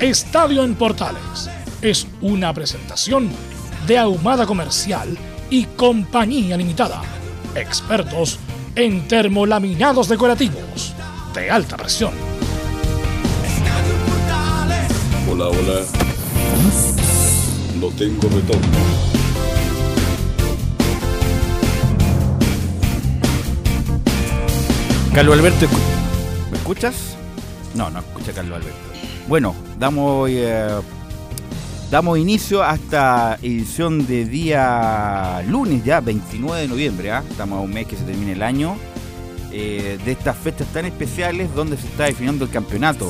Estadio en Portales es una presentación de Ahumada Comercial y Compañía Limitada. Expertos en termolaminados decorativos de alta presión. Hola, hola. No tengo retorno. Carlos Alberto, ¿me escuchas? No, no escucha Carlos Alberto. Bueno, damos, eh, damos inicio a esta edición de día lunes ya, 29 de noviembre. ¿ah? Estamos a un mes que se termina el año. eh, de estas fechas tan especiales donde se está definiendo el campeonato.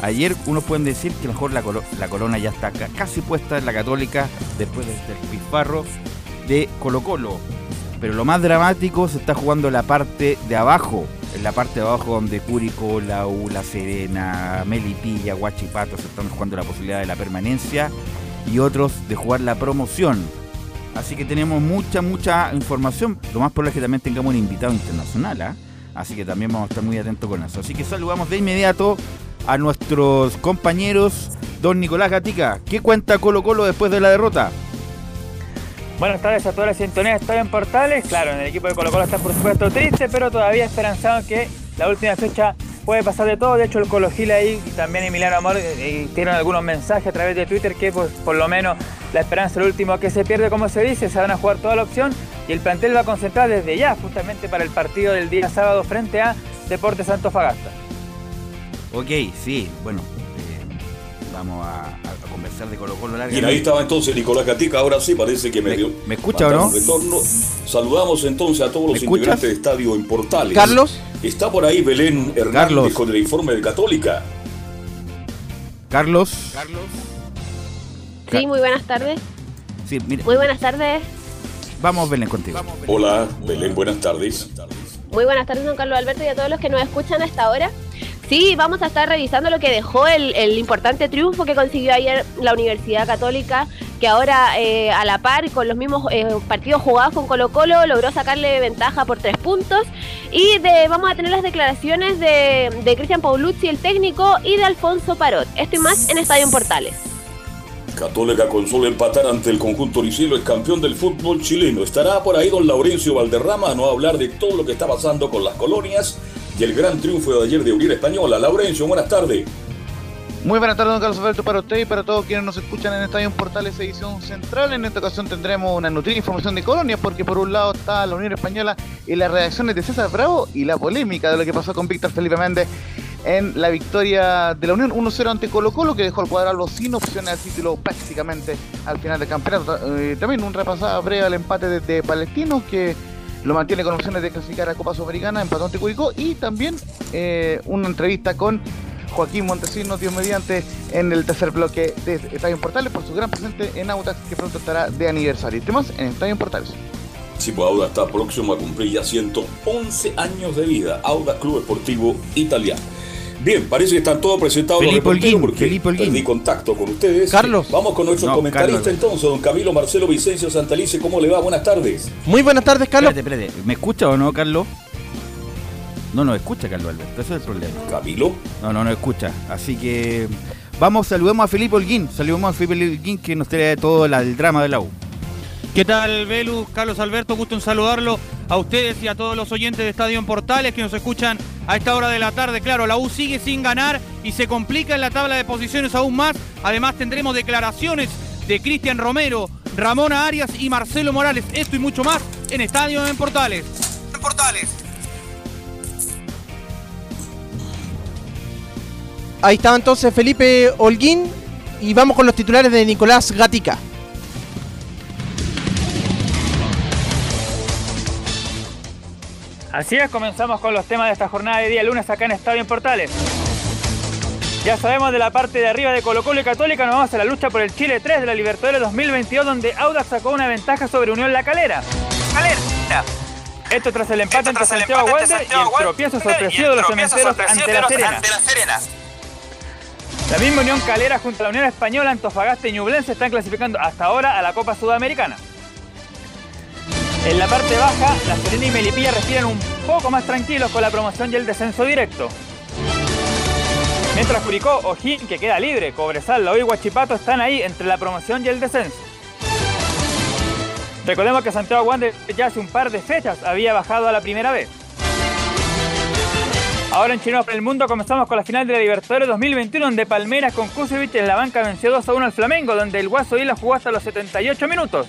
Ayer unos pueden decir que mejor la, colo- la corona ya está ca- casi puesta en la católica después del despilfarro de Colo Colo. Pero lo más dramático se está jugando la parte de abajo. En la parte de abajo donde Curicó, La Serena, Melipilla, Huachipato se están jugando la posibilidad de la permanencia y otros de jugar la promoción. Así que tenemos mucha, mucha información. Lo más probable es que también tengamos un invitado internacional. ¿ah? Así que también vamos a estar muy atentos con eso. Así que saludamos de inmediato a nuestros compañeros. Don Nicolás Gatica, ¿qué cuenta Colo Colo después de la derrota? Buenas tardes a toda la sintonía de en Portales. Claro, en el equipo de Colo Colo está por supuesto triste, pero todavía esperanzado que la última fecha puede pasar de todo. De hecho, el Colo Gil ahí y también Emiliano Amor eh, tienen algunos mensajes a través de Twitter que pues, por lo menos la esperanza es último que se pierde, como se dice. Se van a jugar toda la opción y el plantel va a concentrar desde ya, justamente para el partido del día sábado frente a Deportes Antofagasta. Ok, sí, bueno, eh, vamos a, a conversar de Colo Colo larga. Bien, ahí estaba entonces Nicolás Gatica, ahora sí parece que me ¿Me- dio. me escucha o no? retorno. Saludamos entonces a todos ¿Me los escuchas? integrantes de Estadio en Portales. Carlos. Está por ahí Belén Hernández Carlos. con el informe de Católica. Carlos. Carlos. Sí, muy buenas tardes. Sí, mire, Muy buenas tardes. vamos Belén contigo. Hola, Belén, buenas tardes. Muy buenas tardes, don Carlos Alberto, y a todos los que nos escuchan a esta hora. Sí, vamos a estar revisando lo que dejó el, importante triunfo que consiguió ayer la Universidad Católica, que ahora eh, a la par con los mismos eh, partidos jugados con Colo Colo logró sacarle ventaja por tres puntos. Y vamos a tener las declaraciones de, de Cristian Paulucci, el técnico, y de Alfonso Parot. Esto más en Estadio Portales. Católica con solo empatar ante el conjunto Oricilo es campeón del fútbol chileno. Estará por ahí don Laurencio Valderrama, no a hablar de todo lo que está pasando con las colonias el gran triunfo de ayer de Unión Española. Laurencio, buenas tardes. Muy buenas tardes, don Carlos Alberto, para usted y para todos quienes nos escuchan en Estadio Portales edición central. En esta ocasión tendremos una nutrida información de colonias, porque por un lado está la Unión Española y las reacciones de César Bravo y la polémica de lo que pasó con Víctor Felipe Méndez en la victoria de la Unión 1-0 ante Colo Colo, que dejó al cuadrado sin opciones al título prácticamente al final del campeonato. Eh, también un repasada breve al empate de, de Palestino, que lo mantiene con opciones de clasificar a Copa Sudamericana, empató ante Curicó, y también eh, una entrevista con Joaquín Montesinos, Dios mediante, en el tercer bloque de Estadio Portales por su gran presente en Autax, que pronto estará de aniversario. Temas en Estadio Portales. Sí, pues Auda está próximo a cumplir ya 111 años de vida. Auda Club Esportivo Italiano. Bien, parece que están todos presentados Felipe los Holguín, porque Felipe Holguín. perdí contacto con ustedes. Carlos. Vamos con nuestro No, comentarista Carlos. entonces, don Camilo Marcelo Vicencio Santalice. ¿Cómo le va? Buenas tardes. Muy buenas tardes, Carlos. Espérate, espérate. ¿Me escucha o no, Carlos? No nos escucha, Carlos Alberto. Ese es el problema. Camilo. No, no nos escucha. Así que vamos, saludemos a Felipe Holguín. Saludemos a Felipe Holguín que nos trae todo la- el drama de la U. ¿Qué tal, Velus? Carlos Alberto, gusto en saludarlo a ustedes y a todos los oyentes de Estadio en Portales que nos escuchan a esta hora de la tarde. Claro, la U sigue sin ganar y se complica en la tabla de posiciones aún más. Además tendremos declaraciones de Cristian Romero, Ramona Arias y Marcelo Morales. Esto y mucho más en Estadio en Portales. En Portales. Ahí estaba entonces Felipe Holguín y vamos con los titulares de Nicolás Gatica. Así es, comenzamos con los temas de esta jornada de día lunes acá en Estadio en Portales. Ya sabemos de la parte de arriba de Colo Colo y Católica, nos vamos a la lucha por el Chile 3 de la Libertadores 2022, donde Audax sacó una ventaja sobre Unión La Calera. Calera. Esto tras el empate entre Santiago Wander y el tropiezo sorpresivo de los cementeros ante la Serena. La misma Unión Calera junto a la Unión Española, Antofagasta y Ñublense están clasificando hasta ahora a la Copa Sudamericana. En la parte baja, La Serena y Melipilla respiran un poco más tranquilos con la promoción y el descenso directo. Mientras Curicó, Ojín, que queda libre, Cobresal, La y están ahí entre la promoción y el descenso. Recordemos que Santiago Wander ya hace un par de fechas había bajado a la primera vez. Ahora en Chino para el Mundo comenzamos con la final de la Libertadores 2021 donde Palmeiras con Kusevich en la banca venció 2 a 1 al Flamengo donde el Guaso Isla jugó hasta los 78 minutos.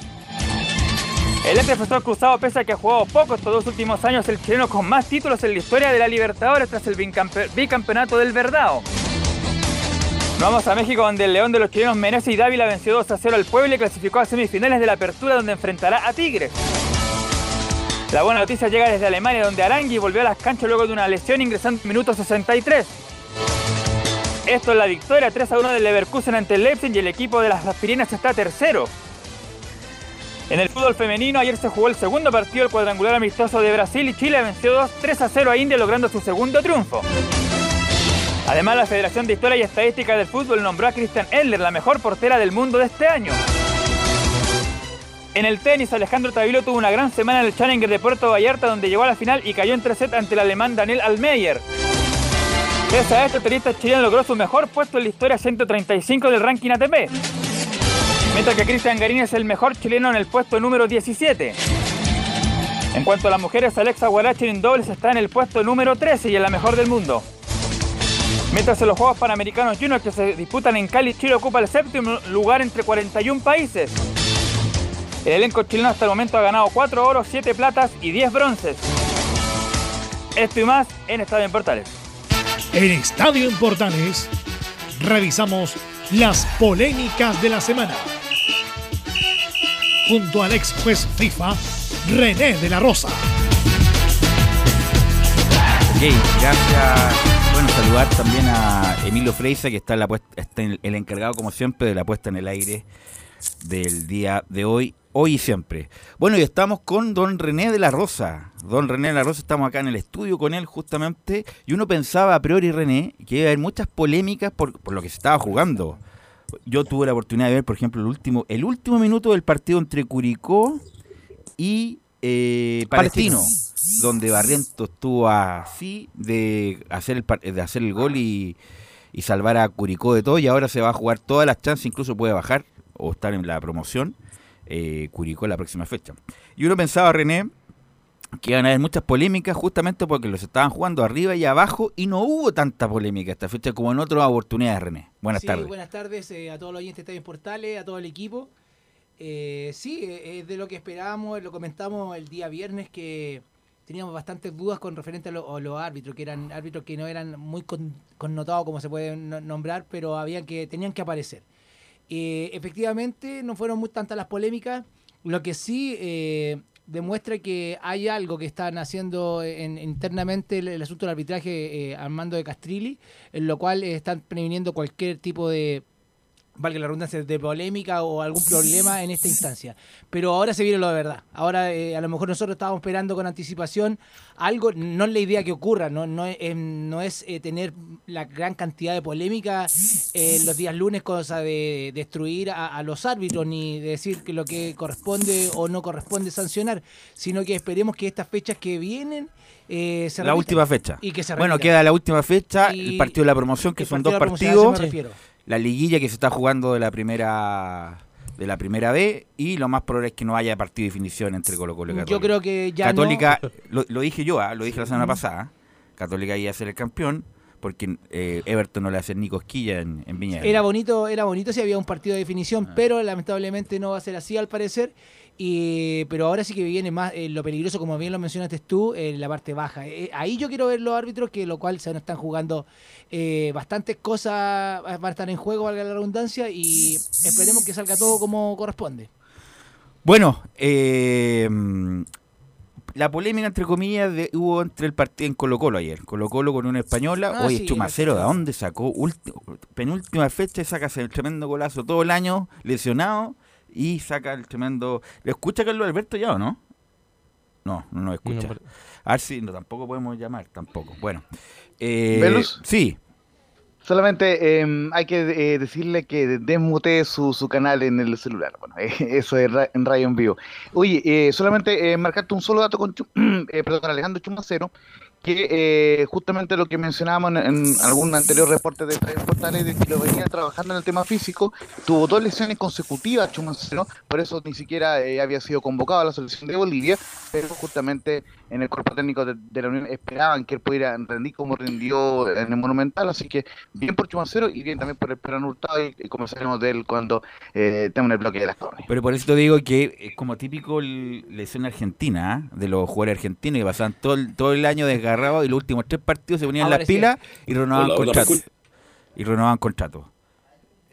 El ex profesor Cruzado, pese a que ha jugado poco estos dos últimos años, el chileno con más títulos en la historia de la Libertadores tras el bicampeonato del Verdao. Vamos a México donde el León de los chilenos Menezes y Dávila venció 2 a 0 al pueblo y clasificó a semifinales de la apertura donde enfrentará a Tigres. La buena noticia llega desde Alemania donde Arangui volvió a las canchas luego de una lesión ingresando en minuto 63. Esto es la victoria 3 a 1 del Leverkusen ante el Leipzig y el equipo de las aspirinas está tercero. En el fútbol femenino, ayer se jugó el segundo partido del cuadrangular amistoso de Brasil y Chile venció 2 3 a 0 a India logrando su segundo triunfo. Además, la Federación de Historia y Estadística del Fútbol nombró a Christian Eller la mejor portera del mundo de este año. En el tenis, Alejandro Tavilo tuvo una gran semana en el Challenger de Puerto Vallarta donde llegó a la final y cayó en 3 set ante el alemán Daniel Almeyer. Pese a esto, el tenista chileno logró su mejor puesto en la historia 135 del ranking ATP. Mientras que Cristian Garín es el mejor chileno en el puesto número 17. En cuanto a las mujeres, Alexa Guarachi en dobles está en el puesto número 13 y en la mejor del mundo. Mientras en los Juegos Panamericanos Junior que se disputan en Cali, Chile ocupa el séptimo lugar entre 41 países. El elenco chileno hasta el momento ha ganado 4 oros, 7 platas y 10 bronces. Esto y más en Estadio en Portales. En Estadio en Portales revisamos las polémicas de la semana junto al ex juez FIFA, René de la Rosa. Ok, gracias. Bueno, saludar también a Emilio Freisa, que está, la está el encargado, como siempre, de la puesta en el aire del día de hoy, hoy y siempre. Bueno, y estamos con don René de la Rosa. Don René de la Rosa, estamos acá en el estudio con él justamente, y uno pensaba a priori, René, que iba a haber muchas polémicas por, por lo que se estaba jugando. Yo tuve la oportunidad de ver, por ejemplo, el último, el último minuto del partido entre Curicó y eh, Palestino, donde Barrientos estuvo así de hacer el, de hacer el gol y, salvar a Curicó de todo, y ahora se va a jugar todas las chances, incluso puede bajar o estar en la promoción eh, Curicó la próxima fecha. Y uno pensaba, René, que iban a haber muchas polémicas justamente porque los estaban jugando arriba y abajo y no hubo tanta polémica esta fecha como en otras oportunidades, René. Buenas sí, tardes. Buenas tardes eh, a todos los oyentes de Portales, a todo el equipo. Eh, sí, eh, es de lo que esperábamos, lo comentamos el día viernes que teníamos bastantes dudas con referente a, los árbitros, que eran árbitros que no eran muy connotados como se puede nombrar, pero habían que tenían que aparecer. Efectivamente, no fueron muy tantas las polémicas. Lo que sí demuestra que hay algo que están haciendo internamente el, asunto del arbitraje eh, al mando de Castrilli, en lo cual están previniendo cualquier tipo de valga la redundancia, de polémica o algún problema en esta instancia. Pero ahora se viene lo de verdad. Ahora eh, a lo mejor nosotros estábamos esperando con anticipación algo, no es la idea que ocurra, no, no es, no es eh, tener la gran cantidad de polémica eh, los días lunes, cosa de destruir a, los árbitros, ni decir que lo que corresponde o no corresponde sancionar, sino que esperemos que estas fechas que vienen... Eh, la última fecha. Y que se bueno, queda la última fecha, el partido de la promoción, que son dos partidos la liguilla que se está jugando de la primera de la primera B y lo más probable es que no haya partido de definición entre Colo Colo y Católica. Yo creo que ya Católica, lo, lo dije yo, ah, lo dije la semana pasada, Católica iba a ser el campeón porque eh, Everton no le hace ni cosquilla en, en Viña. Era bonito, era bonito si había un partido de definición, Ah. pero lamentablemente no va a ser así al parecer. Y, pero ahora sí que viene más eh, lo peligroso, como bien lo mencionaste tú, en la parte baja. Eh, ahí yo quiero ver los árbitros, que lo cual se nos están jugando eh, bastantes cosas, van a estar en juego, valga la redundancia, y esperemos que salga todo como corresponde. Bueno, eh, la polémica entre comillas de- hubo entre el partido en Colo Colo ayer. Colo Colo con una española. Ah, Oye, sí, Chumacero, ¿de dónde sacó? Ulti- penúltima fecha saca ese tremendo golazo todo el año, lesionado, y saca el tremendo... ¿Le escucha Carlos Alberto ya o no? No, no nos escucha. No, A ver si no, tampoco podemos llamar, tampoco. Bueno. Eh, ¿Velus? Sí. Solamente eh, hay que eh, decirle que desmutee su, su canal en el celular. Bueno, eh, eso es ra- en radio en vivo. Oye, eh, solamente eh, marcarte un solo dato con, eh, perdón, con Alejandro Chumacero, que eh, justamente lo que mencionábamos en, en algún anterior reporte de Estadio Portales, de que lo venía trabajando en el tema físico, tuvo dos lesiones consecutivas Chumacero, por eso ni siquiera eh, había sido convocado a la selección de Bolivia, pero justamente en el cuerpo técnico de, de la Unión esperaban que él pudiera rendir como rindió en el Monumental, así que bien por Chumacero y bien también por el Perón Hurtado y, y conversaremos de él cuando eh, el bloque de las crónicas. Pero por eso te digo que es como típico lesión argentina, ¿ah? de los jugadores argentinos que pasaban todo el, todo el año y los últimos tres partidos se ponían las pilas y renovaban Hola, contratos. Y renovaban contratos.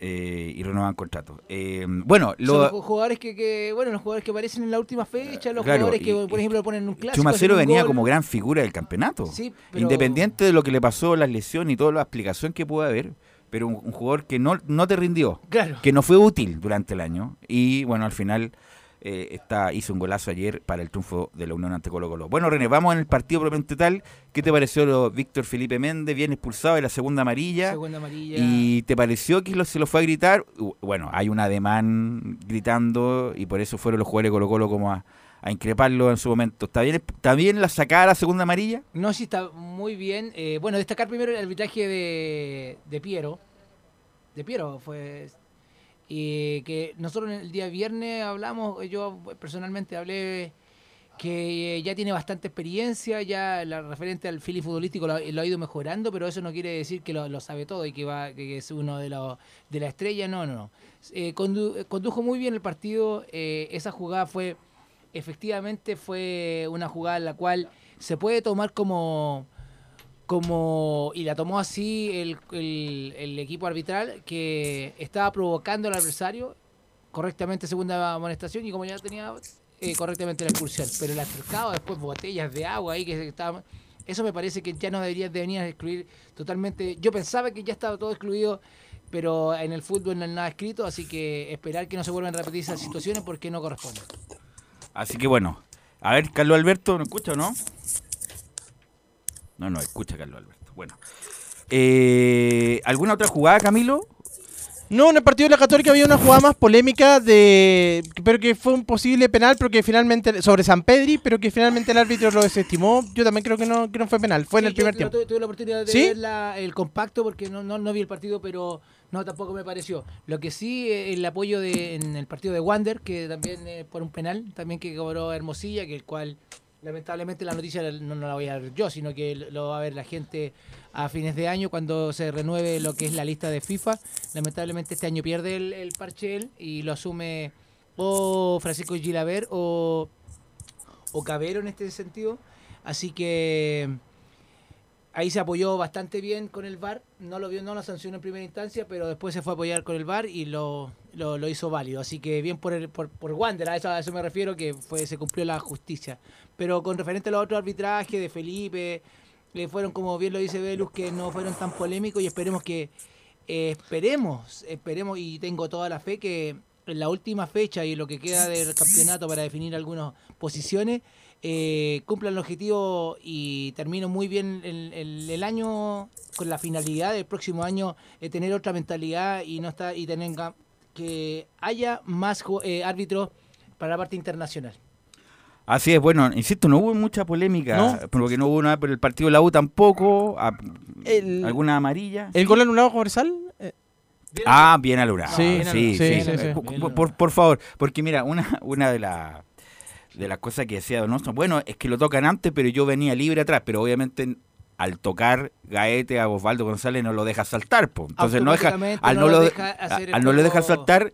Eh, y renovaban contratos. Eh, bueno, los jugadores que, que, bueno, los jugadores que aparecen en la última fecha, los Claro, jugadores que, y- por ejemplo, ponen un clásico. Chumacero venía gol. como gran figura del campeonato. Sí, pero- Independiente de lo que le pasó, las lesiones y toda la explicación que pudo haber, pero un, un jugador que no, no te rindió. Claro. que no fue útil durante el año y bueno al final eh, está, hizo un golazo ayer para el triunfo de la Unión ante Colo Colo. Bueno René, vamos en el partido propiamente tal. ¿Qué te pareció lo Víctor Felipe Méndez, bien expulsado de la segunda amarilla? Segunda amarilla. ¿Y te pareció que lo- se lo fue a gritar? Bueno, hay un ademán gritando y por eso fueron los jugadores de Colo Colo como a, a increparlo en su momento. ¿Está bien, ¿Está bien la sacada la segunda amarilla? No, sí está muy bien. Eh, bueno, destacar primero el arbitraje de, de Piero. De Piero fue. Y que nosotros el día viernes hablamos, yo personalmente hablé que eh, ya tiene bastante experiencia, ya la referente al feeling futbolístico lo, lo ha ido mejorando, pero eso no quiere decir que lo, sabe todo y que va que es uno de los de la estrella, no, no, no. Eh, condu- condujo muy bien el partido, eh, esa jugada fue efectivamente fue una jugada en la cual se puede tomar como como y la tomó así el, el- equipo arbitral que estaba provocando al adversario correctamente segunda amonestación y como ya tenía eh, correctamente la expulsión. Pero el acercado después botellas de agua ahí que estaba eso me parece que ya no debería de venir a excluir totalmente. Yo pensaba que ya estaba todo excluido pero en el fútbol no hay nada escrito así que esperar que no se vuelvan a repetir esas situaciones porque no corresponde Así que bueno, a ver, Carlos Alberto, ¿no escucha o no? No, no, escucha Carlos Alberto. Bueno. Eh, ¿Alguna otra jugada, Camilo? No, en el partido de la Católica había una jugada más polémica de pero que fue un posible penal, pero que finalmente sobre San Pedri, pero que finalmente el árbitro lo desestimó. Yo también creo que no, que no fue penal, fue en el primer yo tiempo. Tuve, tuve la oportunidad de ¿Sí? ver la- el compacto porque no, no, no vi el partido, pero no, tampoco me pareció. Lo que sí, eh, el apoyo de, en el partido de Wander, que también eh, por un penal, también que cobró Hermosilla, que el cual lamentablemente la noticia no, la voy a ver yo, sino que lo va a ver la gente a fines de año cuando se renueve lo que es la lista de FIFA. Lamentablemente este año pierde el, el y lo asume o Francisco Gilaver o, o Cabero en este sentido. Así que ahí se apoyó bastante bien con el VAR. No lo vio, no lo sancionó en primera instancia, pero después se fue a apoyar con el VAR y lo, lo, lo hizo válido. Así que bien por el, por, por Wander, a eso, a eso me refiero, que fue, se cumplió la justicia. Pero con referente a los otros arbitrajes de Felipe, le fueron, como bien lo dice Velus, que no fueron tan polémicos y esperemos que, eh, esperemos, esperemos y tengo toda la fe que en la última fecha y lo que queda del campeonato para definir algunas posiciones, eh, cumplan el objetivo y termino muy bien el, el- año con la finalidad del próximo año de tener otra mentalidad y no está y tener que haya más eh, árbitros para la parte internacional. Así es, bueno, insisto, no hubo mucha polémica, No. porque no hubo nada, pero el partido de la U tampoco, a- El- alguna amarilla. ¿El gol anulado a Cobresal? Eh, Ah, bien alumnado. Sí, Sí, sí, sí, sí. sí, sí. Por, por- por favor, porque mira, una, una de, la- de las cosas que decía Donoso, bueno, es que lo tocan antes, pero yo venía libre atrás, pero obviamente al tocar Gaete a Osvaldo González no lo deja saltar, po. entonces no deja, al no no, lo lo, deja hacer al no lo deja saltar,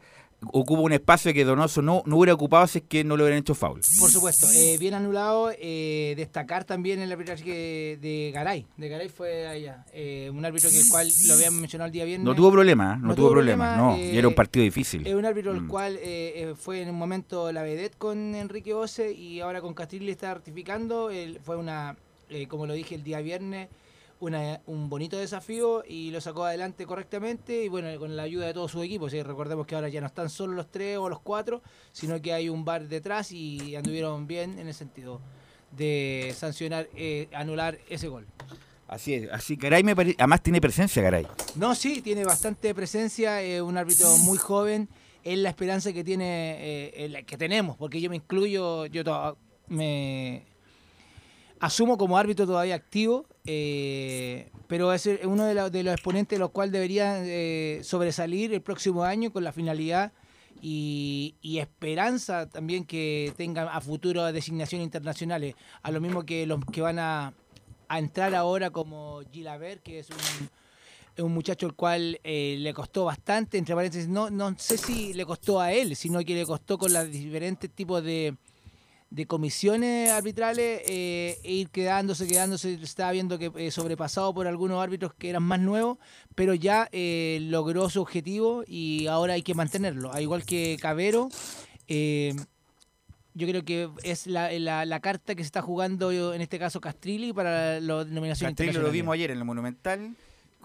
ocupa un espacio que Donoso no, no hubiera ocupado si es que no le hubieran hecho foul. Por supuesto, eh, bien anulado. eh, destacar también el arbitraje de Garay. De Garay fue allá. eh, un árbitro que el cual lo habían mencionado el día viernes. No tuvo problema, ¿eh? no, No tuvo problema, problema, no, eh, y era un partido difícil. Es un árbitro el Mm. cual eh, eh, fue en un momento la vedette con Enrique Ose y ahora con Castrilli está ratificando. Fue una, eh, como lo dije el día viernes, una, un bonito desafío y lo sacó adelante correctamente y bueno, con la ayuda de todo su equipo. Sí, recordemos que ahora ya no están solo los tres o los cuatro, sino que hay un bar detrás y anduvieron bien en el sentido de sancionar, eh, anular ese gol. Así es, así Garay me parece, además tiene presencia Garay. No, sí, tiene bastante presencia, es un árbitro muy joven, es la esperanza que tiene, eh, eh, que tenemos, porque yo me incluyo, yo to- me asumo como árbitro todavía activo, eh, pero es uno de, la- de los exponentes de los cuales debería eh, sobresalir el próximo año con la finalidad y, y esperanza también que tengan a futuro designaciones internacionales, a lo mismo que los que van a, a entrar ahora como Gilaver, que es un, es un muchacho el cual eh, le costó bastante, entre paréntesis, no, no sé si le costó a él, sino que le costó con los diferentes tipos de, de comisiones arbitrales eh, e ir quedándose, quedándose, estaba viendo que eh, sobrepasado por algunos árbitros que eran más nuevos, pero ya eh, logró su objetivo y ahora hay que mantenerlo, al igual que Cabero. eh, yo creo que es la, la- la carta que se está jugando en este caso Castrilli para la denominación Castrillo lo vimos ayer en el Monumental.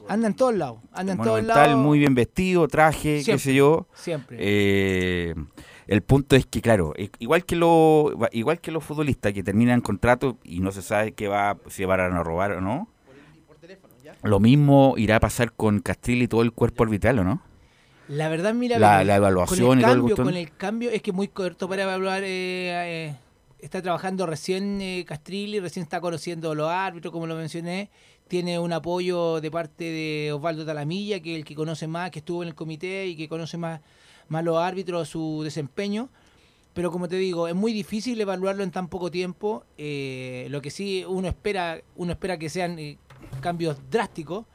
Anda en todos lados, anda en todos Monumental, lados. muy bien vestido, traje, qué sé yo. Siempre. El punto es que, claro, igual que, lo, igual que los futbolistas que terminan contrato y no se sabe qué va, si van a robar o no, lo mismo irá a pasar con Castrilli y todo el cuerpo arbitral, ¿o no? La verdad, mira, La- la el- evaluación con y el todo el cambio, con el cambio es que es muy corto para evaluar. eh, eh, está trabajando recién eh, Castrilli, recién está conociendo los árbitros, como lo mencioné. Tiene un apoyo de parte de Osvaldo Talamilla, que es el que conoce más, que estuvo en el comité y que conoce más, más los árbitros, su desempeño. Pero como te digo, es muy difícil evaluarlo en tan poco tiempo. eh, lo que sí uno espera, uno espera que sean eh, cambios drásticos.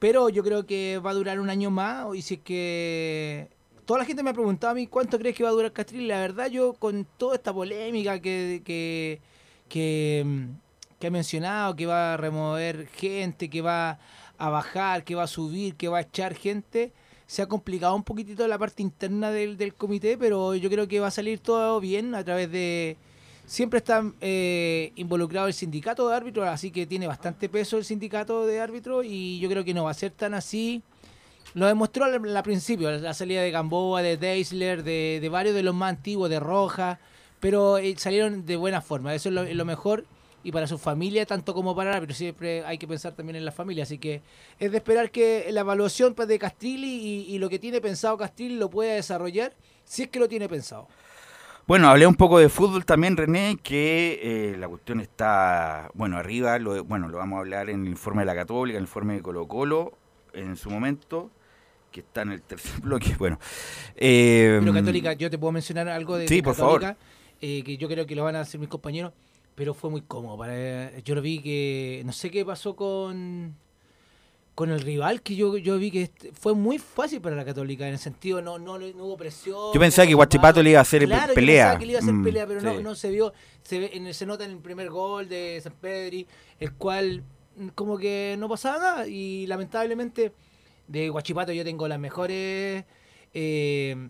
Pero yo creo que va a durar un año más. Y si es que. Toda la gente me ha preguntado a mí cuánto crees que va a durar Castrilli. La verdad, yo con toda esta polémica que, que, que, mm, que ha mencionado, que va a remover gente, que va a bajar, que va a subir, que va a echar gente, se ha complicado un poquitito la parte interna del, del comité, pero yo creo que va a salir todo bien a través de... Siempre está eh, involucrado el sindicato de árbitros, así que tiene bastante peso el sindicato de árbitros y yo creo que no va a ser tan así. Lo demostró al, principio, la salida de Gamboa, de Deisler, de, de varios de los más antiguos, de Roja, pero eh, salieron de buena forma, eso es lo mejor y para su familia, tanto como para árbitro, siempre hay que pensar también en la familia, así que es de esperar que la evaluación pues, de Castrilli y, y lo que tiene pensado Castrilli lo pueda desarrollar, si es que lo tiene pensado. Bueno, hablé un poco de fútbol también, René, que eh, la cuestión está, bueno, arriba, lo, bueno, lo vamos a hablar en el informe de la Católica, en el informe de Colo Colo, en su momento, que está en el tercer bloque, bueno. eh, Pero Católica, yo te puedo mencionar algo de, Sí, de por Católica, eh, que yo creo que lo van a hacer mis compañeros, pero fue muy cómodo. Para, yo lo vi que, no sé qué pasó con con el rival, que yo, yo vi que fue muy fácil para la Católica, en el sentido, no, no, no hubo presión. Yo pensaba no que Guachipato le iba a hacer Claro, yo pelea. pensaba que le iba a hacer Mm, pelea, pero no, sí. no se vio. Se, ve, en se nota en el primer gol de San Pedri, el cual mm, como que no pasaba nada. Y lamentablemente de Guachipato yo tengo las mejores... eh,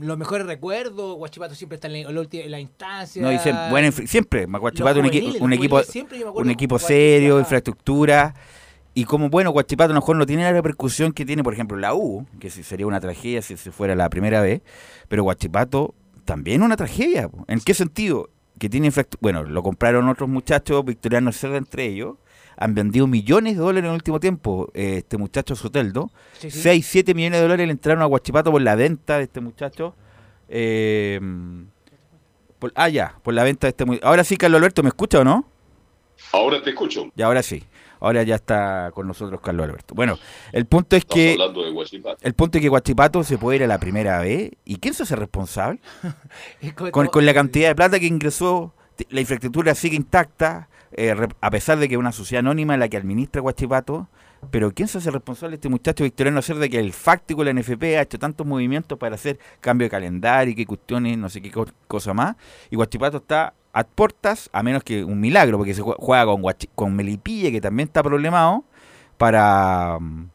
los mejores recuerdos, Guachipato siempre está en la, en la instancia. No, dicen, bueno, en fin, siempre, Guachipato un, equi- un equipo, siempre un equipo serio, infraestructura. Y como, bueno, Guachipato a lo mejor no tiene la repercusión que tiene, por ejemplo, la U, que sería una tragedia si se fuera la primera vez, pero Guachipato también una tragedia. ¿En qué sentido? Que tiene infraestructura. Bueno, lo compraron otros muchachos, Victoriano Cerda entre ellos, han vendido millones de dólares en el último tiempo. eh, este muchacho Soteldo, Sí, sí. 6, 7 millones de dólares le entraron a Guachipato por la venta de este muchacho. Eh, por- ah, ya, por la venta de este muchacho. Ahora sí, Carlos Alberto, ¿me escucha o no? Ahora te escucho. Y ahora sí. Ahora ya está con nosotros Carlos Alberto. Bueno, el punto es Estamos que hablando de Guachipato. el punto es que Guachipato se puede ir a la primera vez. ¿Y quién se hace responsable? Con, con la cantidad de plata que ingresó, la infraestructura sigue intacta, eh, a pesar de que es una sociedad anónima la que administra Guachipato. Pero ¿quién se hace responsable este muchacho victoriano hacer de que el fáctico de la NFP ha hecho tantos movimientos para hacer cambio de calendario y qué cuestiones, no sé qué co- cosa más? Y Guachipato está a puertas, a menos que un milagro, porque se jue- juega con, con Melipilla, que también está problemado, para, mm,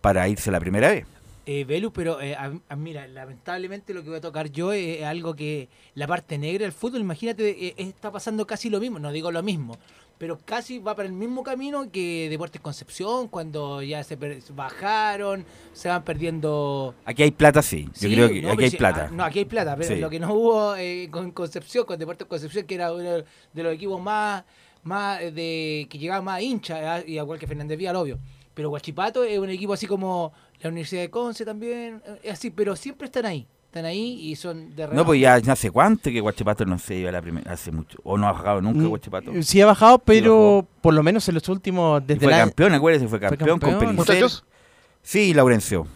para irse la primera vez. Eh, Velus, pero eh, a- a- mira, lamentablemente lo que voy a tocar yo es, algo que la parte negra del fútbol, imagínate, eh, está pasando casi lo mismo, no digo lo mismo, pero casi va para el mismo camino que Deportes Concepción, cuando ya se bajaron, se van perdiendo... Aquí hay plata, sí. Yo creo que no, aquí hay plata. ah, no, aquí hay plata, pero Sí. lo que no hubo eh, con Concepción, con Deportes Concepción, que era uno de los equipos más, más eh, de que llegaba más hincha, y igual que Fernández Vial, obvio. Pero Guachipato es un equipo así como la Universidad de Conce también, eh, así, pero siempre están ahí, están ahí y son de No, pues ya, ya hace cuánto que Guachipato no se iba a la primera, hace mucho, o no ha bajado nunca Mm, Guachipato. Sí ha bajado, pero por lo menos en los últimos Y desde fue la campeón, acuérdese, fue campeón, con campeón. Pellicer. Muchachos, Sí, Laurencio,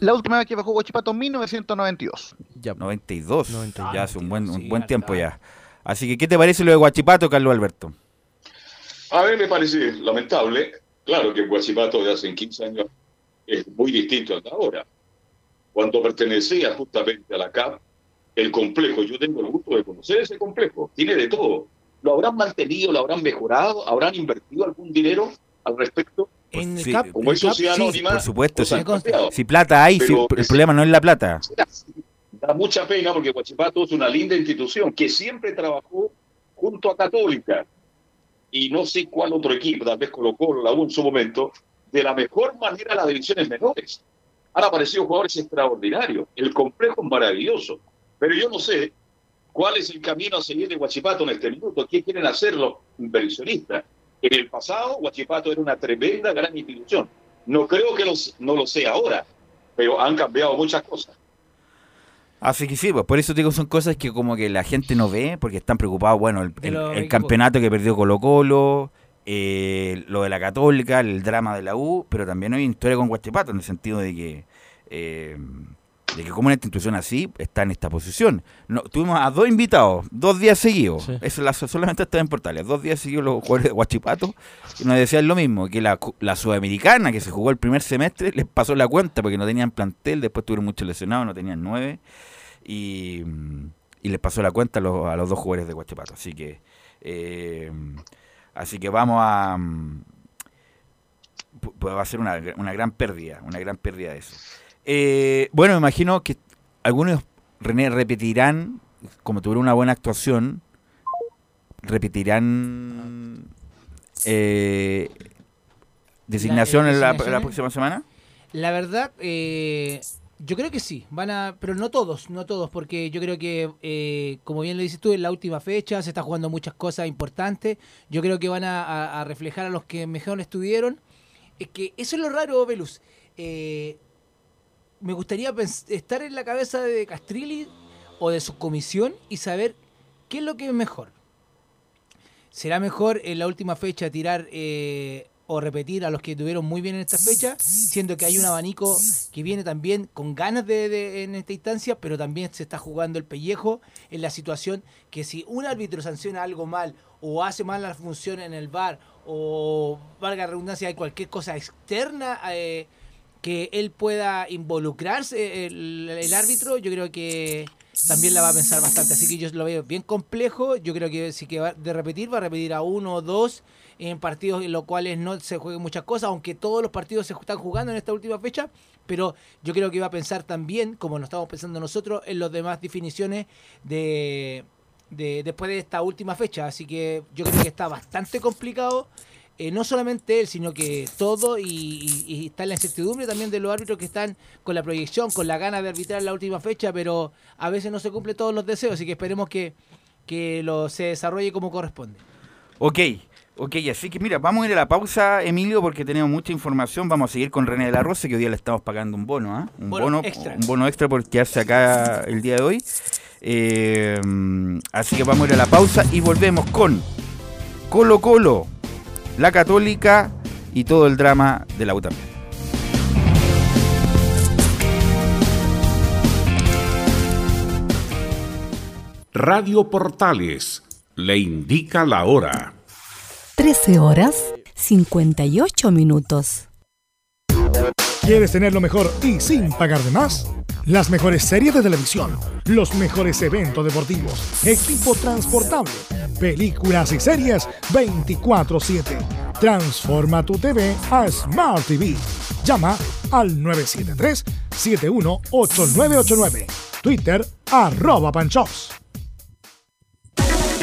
la última vez que bajó Guachipato, 1992. Ya. 92, 92. ya hace un buen, un Sí, buen tiempo ya. Así que, ¿qué te parece lo de Guachipato, Carlos Alberto? A mí me parece lamentable. Claro que Guachipato de hace 15 años es muy distinto al de ahora. Cuando pertenecía justamente a la CAP, el complejo, yo tengo el gusto de conocer ese complejo, tiene de todo. ¿Lo habrán mantenido, lo habrán mejorado, habrán invertido algún dinero al respecto? En Pues el sí, CAP, Como el es CAP, sociedad sí, anónima, por supuesto, sí. Si plata hay, si Pero el problema no es la plata. Da mucha pena porque Guachipato es una linda institución que siempre trabajó junto a Católica y no sé cuál otro equipo, tal vez Colo Colo, la U en su momento, de la mejor manera las divisiones menores. Han aparecido jugadores extraordinarios, el complejo es maravilloso, pero yo no sé cuál es el camino a seguir de Guachipato en este minuto, qué quieren hacer los inversionistas. En el pasado, Guachipato era una tremenda, gran institución. No creo que los, no lo sea ahora, pero han cambiado muchas cosas. Así que sí, pues por eso digo, son cosas que como que la gente no ve, porque están preocupados, bueno, el, campeonato que perdió Colo Colo, eh, lo de la Católica, el drama de la U, pero también hay historia con Guachipato, en el sentido de que, eh, de que como una institución así está en esta posición. No, tuvimos a dos invitados, dos días seguidos, Sí. eso la- solamente está en Portales, dos días seguidos los jugadores de Guachipato, y nos decían lo mismo, que la, sudamericana que se jugó el primer semestre les pasó la cuenta porque no tenían plantel, después tuvieron muchos lesionados, no tenían nueve y, y les pasó la cuenta a los, a los dos jugadores de Guachipato. Así que eh, así que vamos a mm, pues va a ser una, una gran pérdida, una gran pérdida de eso. Eh, bueno, me imagino que algunos René repetirán, como tuvieron una buena actuación, repetirán eh, designación La- en la, la próxima semana. La verdad, eh, yo creo que sí, van a, pero no todos, no todos, porque yo creo que, eh, como bien lo dices tú, en la última fecha se está jugando muchas cosas importantes. Yo creo que van a, reflejar a los que mejor estuvieron. Es que eso es lo raro, Velus. Eh, me gustaría estar en la cabeza de Castrilli o de su comisión y saber qué es lo que es mejor. ¿Será mejor en la última fecha tirar eh, o repetir a los que tuvieron muy bien en esta fecha, siendo que hay un abanico que viene también con ganas de, de- en esta instancia, pero también se está jugando el pellejo en la situación que si un árbitro sanciona algo mal o hace mal la función en el bar o valga la redundancia hay cualquier cosa externa eh, que él pueda involucrarse el, el árbitro, yo creo que también la va a pensar bastante. Así que yo lo veo bien complejo. Yo creo que si que va de repetir, va a repetir a uno o dos en partidos en los cuales no se jueguen muchas cosas, aunque todos los partidos se están jugando en esta última fecha. Pero yo creo que va a pensar también, como lo estamos pensando nosotros, en las demás definiciones de, de después de esta última fecha. Así que yo creo que está bastante complicado. eh, no solamente él, sino que todo y, está la incertidumbre también de los árbitros que están con la proyección, con la gana de arbitrar la última fecha, pero a veces no se cumplen todos los deseos, así que esperemos que, que lo se desarrolle como corresponde. Ok, ok, así que mira, vamos a ir a la pausa, Emilio, porque tenemos mucha información. Vamos a seguir con René de la Rosa, que hoy día le estamos pagando un bono, ¿ah? Un Bono bono, extra. un bono extra por quedarse acá el día de hoy. Eh, así que vamos a ir a la pausa y volvemos con Colo Colo, la Católica y todo el drama de la U también. Radio Portales le indica la hora. 13 horas 58 minutos. ¿Quieres tener lo mejor y sin pagar de más? Las mejores series de televisión, los mejores eventos deportivos, equipo transportable, películas y series 24/7. Transforma tu TV a Smart TV. Llama al 973-718989. Twitter arroba panchops.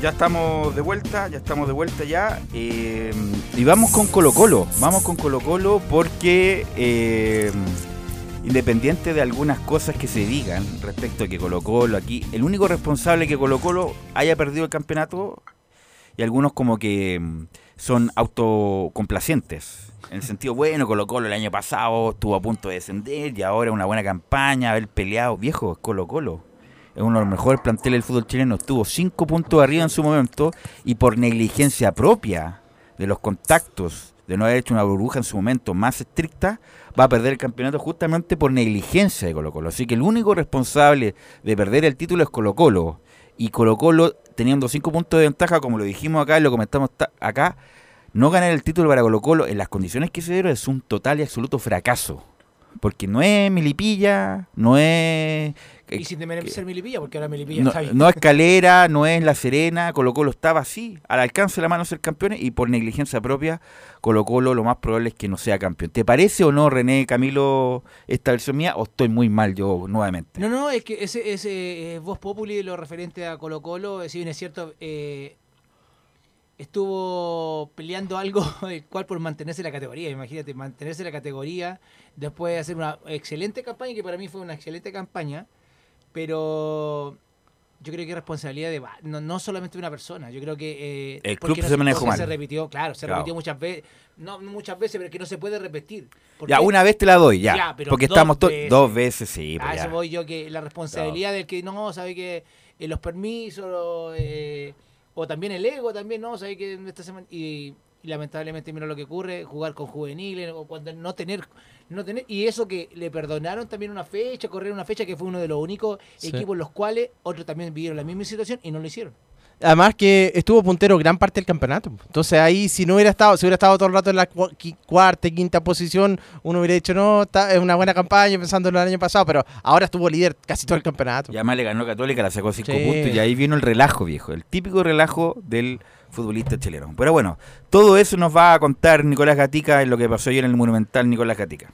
Ya estamos de vuelta, ya estamos de vuelta ya. eh, y vamos con Colo Colo. Vamos con Colo Colo porque eh, independiente de algunas cosas que se digan respecto a que Colo Colo aquí, el único responsable que Colo Colo haya perdido el campeonato y algunos como que mm, son autocomplacientes. En el sentido, bueno, Colo Colo el año pasado estuvo a punto de descender y ahora una buena campaña, haber peleado. Viejo, Colo Colo. Es uno de los mejores planteles del fútbol chileno. Estuvo cinco puntos arriba en su momento y por negligencia propia de los contactos, de no haber hecho una burbuja en su momento más estricta, va a perder el campeonato justamente por negligencia de Colo Colo. Así que el único responsable de perder el título es Colo Colo. Y Colo Colo, teniendo cinco puntos de ventaja, como lo dijimos acá y lo comentamos ta- acá, no ganar el título para Colo Colo en las condiciones que se dieron es un total y absoluto fracaso. Porque no es Milipilla, no es... Y sin temer ser Milipilla, porque ahora Milipilla No, está bien. no es Calera, no es La Serena, Colo Colo estaba así, al alcance de la mano ser campeones y por negligencia propia, Colo Colo lo más probable es que no sea campeón. ¿Te parece o no, René Camilo, esta versión mía o estoy muy mal yo nuevamente? No, no, es que ese, ese eh, Voz Populi, lo referente a Colo Colo, si bien es cierto, eh, estuvo peleando algo el cual por mantenerse en la categoría, imagínate, mantenerse en la categoría, después de hacer una excelente campaña, que para mí fue una excelente campaña, pero yo creo que es responsabilidad de no, no solamente de una persona, yo creo que eh, El club se manejó mal. se repitió, claro, se Claro. repitió muchas veces, no muchas veces, pero que no se puede repetir. ¿Por Ya, una vez te la doy, ya. Ya, pero porque estamos veces. dos veces, sí. pues A ya. eso voy yo, que la responsabilidad del que no, sabe que eh, los permisos, eh, o también el ego, también, ¿no? Sabe que esta semana, y, y lamentablemente mira lo que ocurre, jugar con juveniles, o cuando no tener, no tener, y eso que le perdonaron también una fecha, correr una fecha que fue uno de los únicos Sí. equipos los cuales otros también vivieron la misma situación y no lo hicieron. Además que estuvo puntero gran parte del campeonato. Entonces ahí si no hubiera estado, si hubiera estado todo el rato en la cu- cuarta y quinta posición, uno hubiera dicho, no, está, es una buena campaña pensando en el año pasado, pero ahora estuvo líder casi todo el campeonato. Y además le ganó Católica, la sacó cinco Sí. puntos y ahí vino el relajo, viejo. El típico relajo del futbolista chileno. Pero bueno, todo eso nos va a contar Nicolás Gatica en lo que pasó ayer en el Monumental Nicolás Gatica.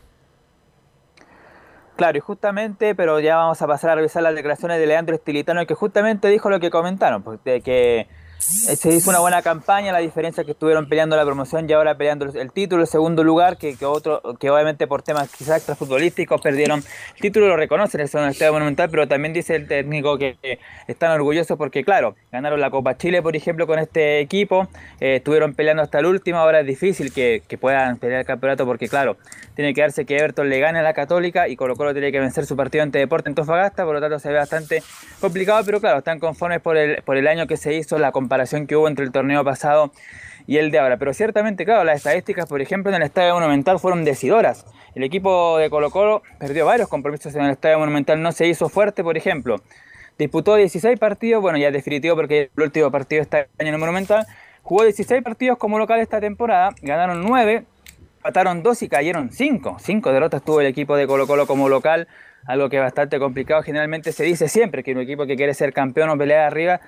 Claro, y justamente, pero ya vamos a pasar a revisar las declaraciones de Leandro Estilitano, que justamente dijo lo que comentaron, pues, de que se hizo una buena campaña, la diferencia es que estuvieron peleando la promoción y ahora peleando el título, el segundo lugar, que, otro, que obviamente por temas quizás extrafutbolísticos perdieron el título, lo reconocen el estadio monumental, pero también dice el técnico que eh, están orgullosos porque, claro, ganaron la Copa Chile, por ejemplo, con este equipo, eh, estuvieron peleando hasta el último, ahora es difícil que, que puedan pelear el campeonato porque, claro, tiene que darse que Everton le gane a la Católica y Colo Colo tiene que vencer su partido ante Deporte en Tofagasta, por lo tanto se ve bastante complicado, pero claro, están conformes por el, por el año que se hizo, la comparación que hubo entre el torneo pasado y el de ahora. Pero ciertamente, claro, las estadísticas, por ejemplo, en el Estadio Monumental fueron decidoras. El equipo de Colo Colo perdió varios compromisos en el Estadio Monumental, no se hizo fuerte, por ejemplo. Disputó 16 partidos, bueno, ya es definitivo porque el último partido está en el Monumental. Jugó 16 partidos como local esta temporada, ganaron 9, empataron 2 y cayeron 5. 5 derrotas tuvo el equipo de Colo Colo como local, algo que es bastante complicado. Generalmente se dice siempre que un equipo que quiere ser campeón o pelear arriba,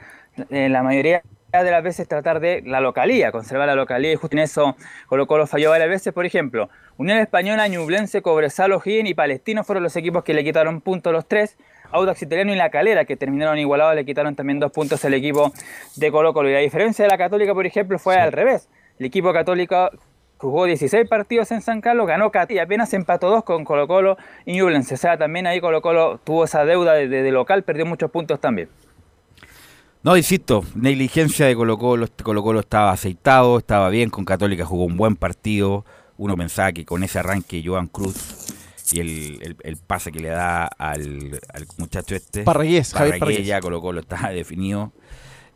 en la mayoría de las veces tratar de la localía, conservar la localía y justo en eso Colo Colo falló varias veces, por ejemplo, Unión Española, Ñublense, Cobresal, O'Higgins y Palestino fueron los equipos que le quitaron puntos a los tres, Audax Italiano y La Calera, que terminaron igualados, le quitaron también dos puntos al equipo de Colo Colo. Y la diferencia de la Católica, por ejemplo, fue al revés. El equipo católico jugó 16 partidos en San Carlos, ganó 14 y apenas empató dos con Colo Colo y Ñublense. O sea, también ahí Colo Colo tuvo esa deuda de, de- de local, perdió muchos puntos también. No, insisto, negligencia de Colo Colo, Colo Colo estaba aceitado, estaba bien, con Católica jugó un buen partido, uno pensaba que con ese arranque Joan Cruz y el, el- el pase que le da al, al muchacho este, Parragués, Javier Parragués, Parragués. ya Colo Colo estaba definido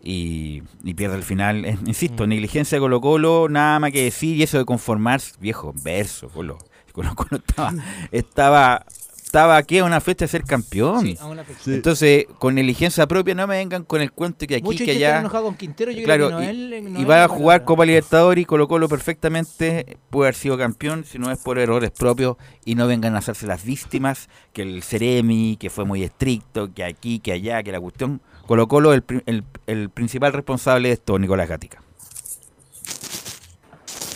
y, y pierde el final. Eh, Insisto, negligencia de Colo Colo, nada más que decir, y eso de conformarse, viejo, verso, Colo, Colo Colo estaba, estaba, estaba aquí a una fecha de ser campeón. Sí, a una fecha. Entonces, con negligencia propia, no me vengan con el cuento que aquí, que allá. enojados con Quintero, yo Claro, creo que y, va a jugar. Copa Libertadores y Colo Colo perfectamente puede haber sido campeón si no es por errores propios y no vengan a hacerse las víctimas, que el Ceremi, que fue muy estricto, que aquí, que allá, que la cuestión. Colo Colo el, el, el principal responsable de esto, Nicolás Gatica.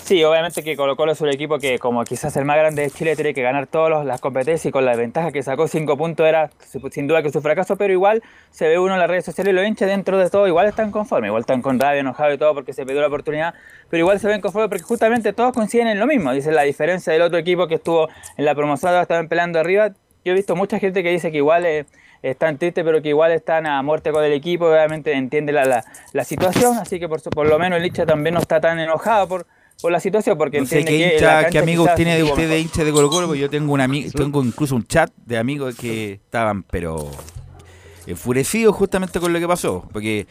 Sí, obviamente que Colo Colo es equipo que, como quizás el más grande de Chile, tiene que ganar todas las competencias y con la ventaja que sacó 5 puntos era sin duda que su fracaso, pero igual se ve uno en las redes sociales y los hinchas dentro de todo igual están conformes, igual están con rabia, enojados y todo porque se perdió la oportunidad, pero igual se ven conformes porque justamente todos coinciden en lo mismo, dicen la diferencia del otro equipo que estuvo en la promoción, estaban peleando arriba, yo he visto mucha gente que dice que igual eh, están tristes, pero que igual están a muerte con el equipo, obviamente entiende la, la, la situación, así que por, su- por lo menos el hincha también no está tan enojado por, por la situación, porque No sé entiende qué, que hincha- qué amigos tiene de usted de hincha de Colo Colo, porque yo tengo, un ami- tengo incluso un chat de amigos que estaban, pero enfurecidos justamente con lo que pasó. Porque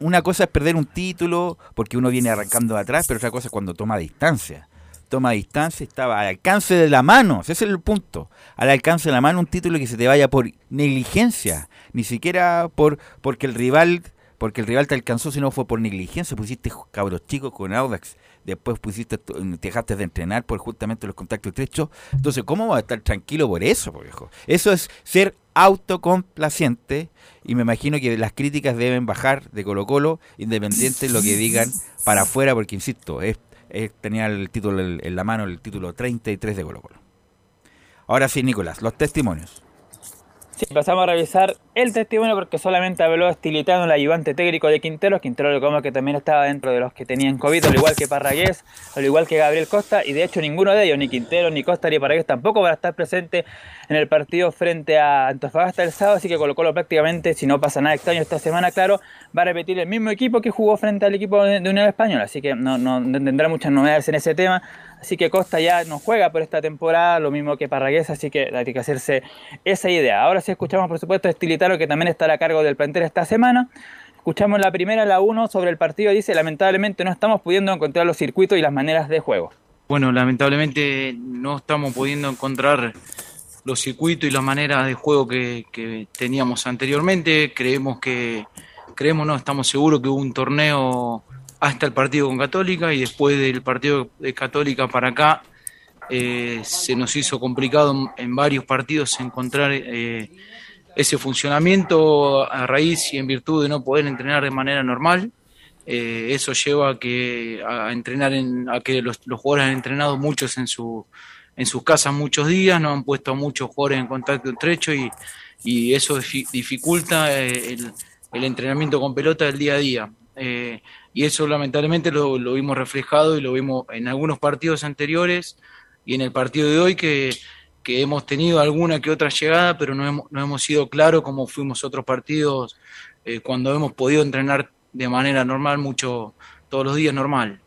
una cosa es perder un título porque uno viene arrancando de atrás, pero otra cosa es cuando toma distancia. Toma distancia, estaba al alcance de la mano, ese es el punto. Al alcance de la mano un título que se te vaya por negligencia, ni siquiera por porque el rival porque el rival te alcanzó, sino fue por negligencia. Pusiste cabros chicos con Audax, después pusiste, te dejaste de entrenar por justamente los contactos estrechos. Entonces, ¿cómo vas a estar tranquilo por eso, viejo? Eso es ser autocomplaciente y me imagino que las críticas deben bajar de Colo Colo, independiente de lo que digan para afuera, porque insisto, es, es tenía el título en la mano, el título 33 de Colo Colo. Ahora sí, Nicolás, los testimonios. Sí, pasamos a revisar el testimonio porque solamente habló Estilitano, el ayudante técnico de Quintero. Quintero como que también estaba dentro de los que tenían COVID, al igual que Parragués, al igual que Gabriel Costa. Y de hecho ninguno de ellos, ni Quintero, ni Costa, ni Parragués tampoco van a estar presentes en el partido frente a Antofagasta el sábado. Así que Colo prácticamente, si no pasa nada extraño esta semana, claro, va a repetir el mismo equipo que jugó frente al equipo de Unión Española. Así que no, no tendrá muchas novedades en ese tema. Así que Costa ya no juega por esta temporada, lo mismo que Parragués, así que hay que hacerse esa idea. Ahora sí escuchamos, por supuesto, a Estilitaro, que también estará a cargo del plantel esta semana. Escuchamos la primera, la 1, sobre el partido. Dice, lamentablemente no estamos pudiendo encontrar los circuitos y las maneras de juego. Bueno, lamentablemente no estamos pudiendo encontrar los circuitos y las maneras de juego que, que teníamos anteriormente. Creemos que creemos, no, estamos seguros que hubo un torneo hasta el partido con Católica y después del partido de Católica para acá eh, se nos hizo complicado en, varios partidos encontrar eh, ese funcionamiento a raíz y en virtud de no poder entrenar de manera normal. Eh, eso lleva a que a entrenar en, a que los, jugadores han entrenado muchos en su en sus casas muchos días, no han puesto a muchos jugadores en contacto estrecho y, y eso difi- dificulta el, entrenamiento con pelota del día a día. Y eso lamentablemente lo, lo vimos reflejado y lo vimos en algunos partidos anteriores y en el partido de hoy que, que hemos tenido alguna que otra llegada, pero no hemos, no hemos sido claros como fuimos otros partidos eh, cuando hemos podido entrenar de manera normal, mucho, todos los días normal.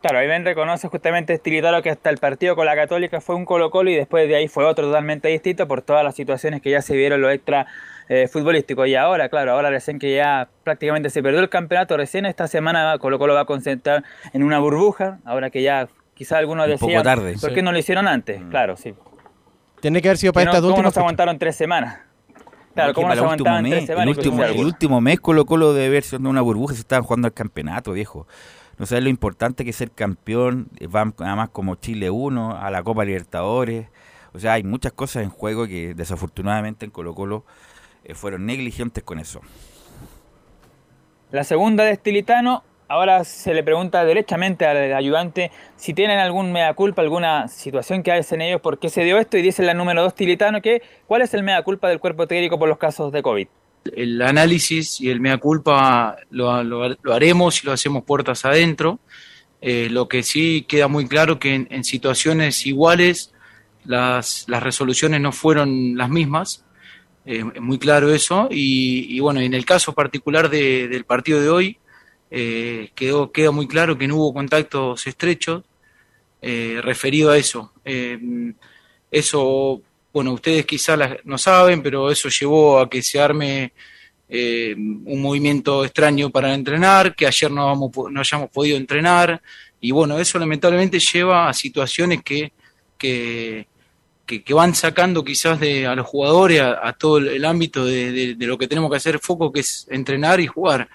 Claro, ahí Ben reconoce justamente Estilitaro que hasta el partido con la Católica fue un Colo-Colo y después de ahí fue otro totalmente distinto por todas las situaciones que ya se vieron lo extra eh, futbolístico. Y ahora, claro, ahora recién que ya prácticamente se perdió el campeonato, recién esta semana Colo-Colo va a concentrar en una burbuja, ahora que ya quizás algunos decían, tarde, ¿por sí. qué no lo hicieron antes? Claro, sí. Tiene que haber sido para no- estas ¿Cómo últimas nos aguantaron tres semanas? Claro, ¿cómo nos para el último aguantaban tres mes, semanas? el último, crucial? el último mes Colo Colo debe haber sido una burbuja se estaban jugando el campeonato, viejo. No sabes lo importante que es ser campeón, eh, van además como Chile 1 a la Copa Libertadores. O sea, hay muchas cosas en juego que desafortunadamente en Colo Colo eh, fueron negligentes con eso. La segunda de Estilitano, ahora se le pregunta derechamente al ayudante si tienen algún mea culpa, alguna situación que hacen ellos, por qué se dio esto, y dice la número dos Tilitano que cuál es el mea culpa del cuerpo técnico por los casos de COVID. el análisis y el mea culpa lo, lo- lo haremos y lo hacemos puertas adentro. Eh, lo que sí queda muy claro que en, en situaciones iguales las, las resoluciones no fueron las mismas. Eh, muy claro eso. Y, y bueno, en el caso particular de- del partido de hoy, eh, quedó, queda muy claro que no hubo contactos estrechos eh, referido a eso. Eh, eso, bueno, ustedes quizás las- no saben, pero eso llevó a que se arme eh, un movimiento extraño para entrenar, que ayer no, no hayamos podido entrenar, y bueno, eso lamentablemente lleva a situaciones que, que, que, van sacando quizás de, a los jugadores, a, todo el, ámbito de, de- lo que tenemos que hacer foco, que es entrenar y jugar.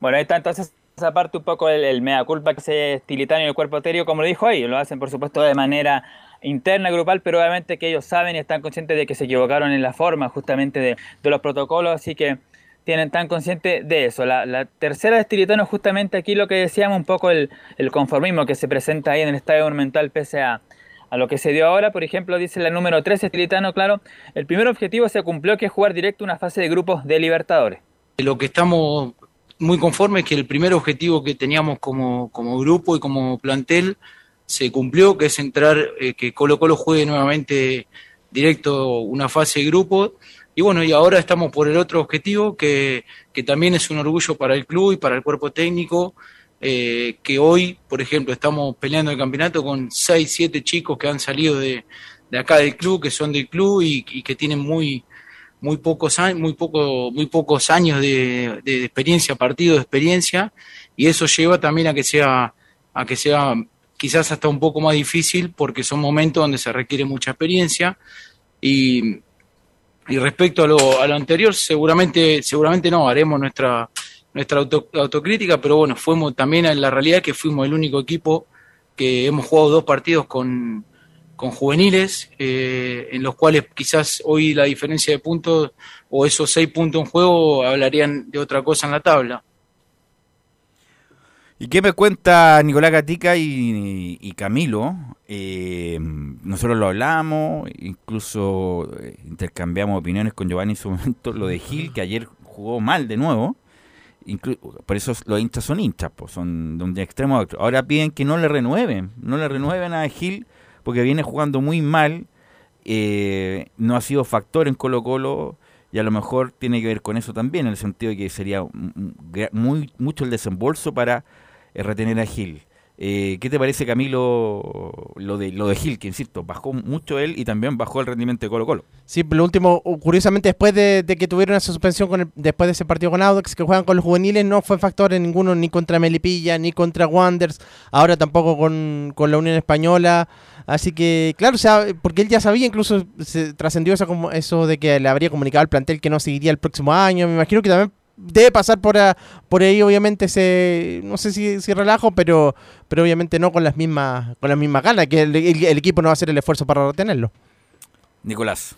Bueno, ahí está entonces esa parte un poco el, el mea culpa que se Tilitano y el cuerpo técnico, como lo dijo ahí, lo hacen por supuesto de manera interna, grupal, pero obviamente que ellos saben y están conscientes de que se equivocaron en la forma justamente de, de los protocolos, así que tienen tan consciente de eso. La, la tercera de Estilitano, justamente aquí lo que decíamos, un poco el, conformismo que se presenta ahí en el Estadio Monumental pese a, lo que se dio ahora. Por ejemplo, dice la número 13 Estilitano, claro, el primer objetivo se cumplió que es jugar directo una fase de grupos de Libertadores. Lo que estamos muy conformes es que el primer objetivo que teníamos como, como grupo y como plantel se cumplió, que es entrar, eh, que Colo Colo juegue nuevamente directo una fase de grupo. Y bueno, y ahora estamos por el otro objetivo, que, que también es un orgullo para el club y para el cuerpo técnico, eh, que hoy, por ejemplo, estamos peleando el campeonato con 6, 7 chicos que han salido de, de acá del club, que son del club y, y que tienen muy, muy pocos muy poco, muy pocos años de, de experiencia, partido de experiencia, y eso lleva también a que sea, a que sea quizás hasta un poco más difícil, porque son momentos donde se requiere mucha experiencia. Y, y respecto a lo, a lo anterior, seguramente, seguramente no, haremos nuestra, nuestra auto- autocrítica, pero bueno, fuimos también en la realidad que fuimos el único equipo que hemos jugado dos partidos con, con juveniles, eh, en los cuales quizás hoy la diferencia de puntos o esos seis puntos en juego hablarían de otra cosa en la tabla. ¿Y qué me cuenta Nicolás Gatica y, Camilo? Eh, nosotros lo hablamos, incluso eh, intercambiamos opiniones con Giovanni en su momento. Lo de Gil, que ayer jugó mal de nuevo. Inclu- por eso los hinchas son hinchas, pues, son de un extremo a otro. Ahora piden que no le renueven, no le renueven a Gil porque viene jugando muy mal, eh, no ha sido factor en Colo Colo y a lo mejor tiene que ver con eso también, en el sentido de que sería muy mucho el desembolso para retener a Gil. Eh, ¿Qué te parece, Camilo, lo de, lo de Gil, que insisto, bajó mucho él y también bajó el rendimiento de Colo Colo? Sí, lo último, curiosamente, después de, que tuvieron esa suspensión con el- después de ese partido con Audax, que juegan con los juveniles, no fue factor en ninguno, ni contra Melipilla, ni contra Wanders, ahora tampoco con, con la Unión Española. Así que, claro, o sea, porque él ya sabía, incluso se trascendió eso, eso de que le habría comunicado al plantel que no seguiría el próximo año. Me imagino que también debe pasar por, a- por ahí, obviamente, ese, no sé si, si relajo, pero, pero obviamente no con las mismas, con las mismas ganas, que el, el- el equipo no va a hacer el esfuerzo para retenerlo. Nicolás.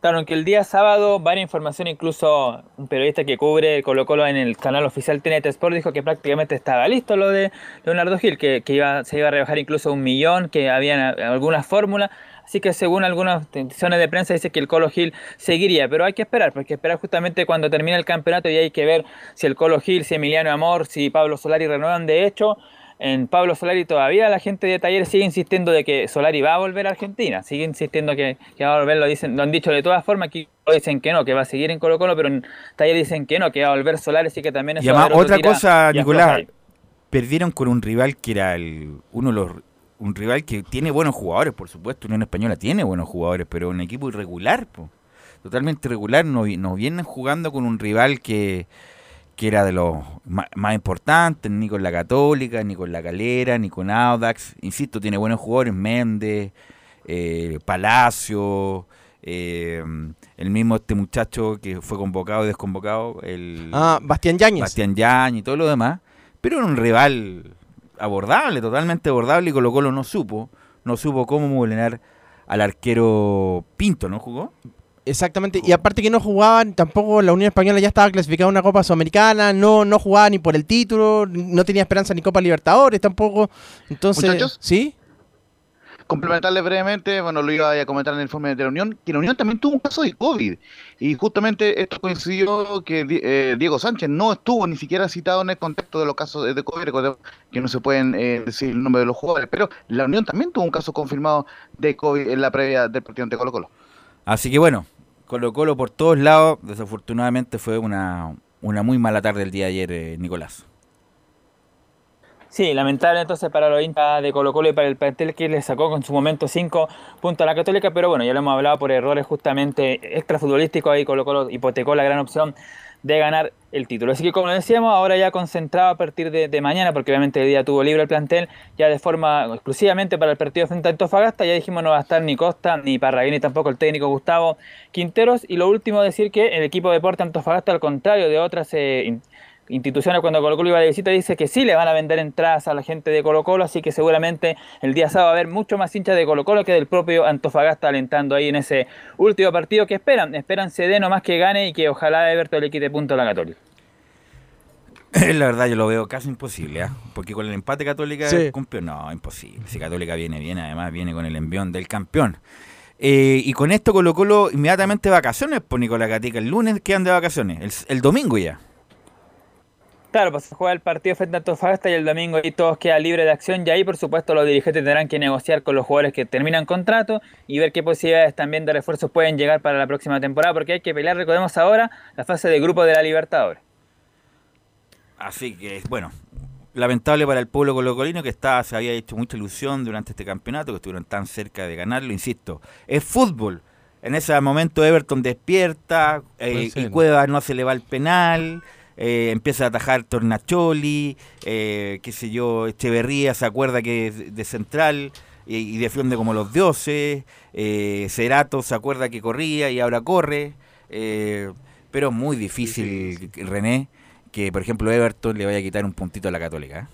Claro, aunque el día sábado, varias informaciones, incluso un periodista que cubre Colo Colo en el canal oficial TNT Sport dijo que prácticamente estaba listo lo de Leonardo Gil, que, que iba, se iba a rebajar incluso un millón, que habían algunas fórmulas. Así que según algunas decisiones de prensa dice que el Colo Gil seguiría, pero hay que esperar, porque esperar justamente cuando termine el campeonato y hay que ver si el Colo Gil, si Emiliano Amor, si Pablo Solari renuevan. De hecho, en Pablo Solari todavía la gente de Talleres sigue insistiendo de que Solari va a volver a Argentina, sigue insistiendo que, que va a volver, lo dicen, lo han dicho de todas formas, aquí dicen que no, que va a seguir en Colo Colo, pero en Talleres dicen que no, que va a volver Solari, así que también Y eso además, otra cosa, y Nicolás, perdieron con un rival que era el uno de los un rival que tiene buenos jugadores, por supuesto, Unión Española tiene buenos jugadores, pero un equipo irregular, po. totalmente irregular, no, vi- no vienen jugando con un rival que, que era de los ma- más, importantes, ni con la Católica, ni con la Calera, ni con Audax, insisto, tiene buenos jugadores, Méndez, eh, Palacio, eh, el mismo este muchacho que fue convocado y desconvocado, el Ah, Bastián Yáñez. Bastián Yañez y todo lo demás, pero era un rival abordable, totalmente abordable y Colo Colo no supo, no supo cómo vulnerar al arquero Pinto, ¿no jugó? Exactamente, y aparte que no jugaban, tampoco la Unión Española ya estaba clasificada a una Copa Sudamericana, no, no jugaba ni por el título, no tenía esperanza ni Copa Libertadores tampoco. Entonces, Muchachos. ¿sí? Complementarle brevemente, bueno, lo iba a comentar en el informe de la Unión, que la Unión también tuvo un caso de COVID. Y justamente esto coincidió que eh, Diego Sánchez no estuvo ni siquiera citado en el contexto de los casos de- COVID, que no se pueden eh, decir el nombre de los jugadores, pero la Unión también tuvo un caso confirmado de COVID en la previa del partido ante Colo Colo. Así que bueno, Colo Colo por todos lados, desafortunadamente fue una, una muy mala tarde el día de ayer, eh, Nicolás. Sí, lamentable entonces para los hinchas de Colo Colo y para el plantel que le sacó con su momento 5 puntos a la Católica, pero bueno, ya lo hemos hablado por errores justamente extrafutbolísticos, ahí Colo Colo hipotecó la gran opción de ganar el título. Así que como decíamos, ahora ya concentrado a partir de, mañana, porque obviamente el día tuvo libre el plantel, ya de forma exclusivamente para el partido frente a Antofagasta, ya dijimos no va a estar ni Costa, ni Parraguín, ni tampoco el técnico Gustavo Quinteros, y lo último decir que el equipo de Deporte Antofagasta, al contrario de otras eh, instituciones cuando Colo Colo iba de visita dice que sí le van a vender entradas a la gente de Colo Colo, así que seguramente el día sábado va a haber mucho más hinchas de Colo Colo que del propio Antofagasta alentando ahí en ese último partido que esperan, esperan CD nomás que gane y que ojalá Everton le quite punto a la Católica. la verdad yo lo veo casi imposible, ¿ah? porque con el empate Católica Sí. cumplió, no, imposible. Si Católica viene bien, además viene con el envión del campeón. Eh, y con esto Colo Colo inmediatamente vacaciones, por Nicolás Gatica. El lunes quedan de vacaciones, el, el domingo ya. Claro, pues se juega el partido frente a Antofagasta y el domingo ahí todos quedan libres de acción y ahí por supuesto los dirigentes tendrán que negociar con los jugadores que terminan contrato y ver qué posibilidades también de refuerzos pueden llegar para la próxima temporada porque hay que pelear, recordemos ahora, la fase de grupo de la Libertadores. Así que, bueno, lamentable para el pueblo colocolino que está, se había hecho mucha ilusión durante este campeonato, que estuvieron tan cerca de ganarlo, insisto. Es fútbol. En ese momento Everton despierta, eh, y ser. Cueva no se le va el penal, eh, empieza a atajar Tornacholi, eh, qué sé yo, Echeverría se acuerda que es de central y, y defiende como los dioses, eh, Cerato se acuerda que corría y ahora corre, eh, pero es muy difícil, René, que por ejemplo Everton le vaya a quitar un puntito a la Católica. ¿eh?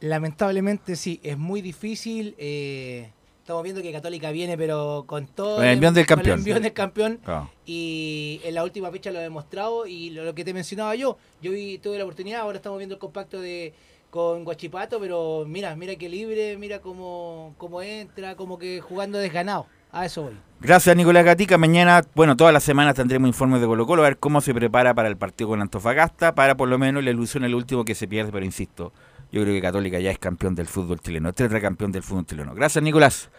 Lamentablemente sí, es muy difícil. eh, estamos viendo que Católica viene, pero con todo. Con el envión del con campeón. el envión del campeón. Claro. Y en la última fecha lo he demostrado. Y lo, lo que te mencionaba yo, yo vi, tuve la oportunidad. Ahora estamos viendo el compacto de con Guachipato, pero mira, mira que libre, mira cómo, cómo entra, como que jugando desganado. A eso voy. Gracias Nicolás Gatica. Mañana, bueno, todas las semanas tendremos informes de Colo Colo a ver cómo se prepara para el partido con Antofagasta, para por lo menos la ilusión el último que se pierde, pero insisto, yo creo que Católica ya es campeón del fútbol chileno, es tetracampeón del fútbol chileno. Gracias Nicolás.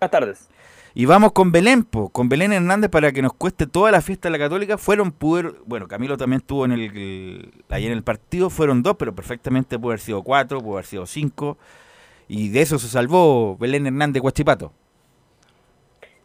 Buenas tardes. Y vamos con Belén, po, con Belén Hernández para que nos cueste toda la fiesta de la Católica. Fueron, pudo, bueno, Camilo también estuvo en el, el- ayer en el partido, fueron dos, pero perfectamente pudo haber sido cuatro, pudo haber sido cinco. Y de eso se salvó Belén Hernández Guachipato.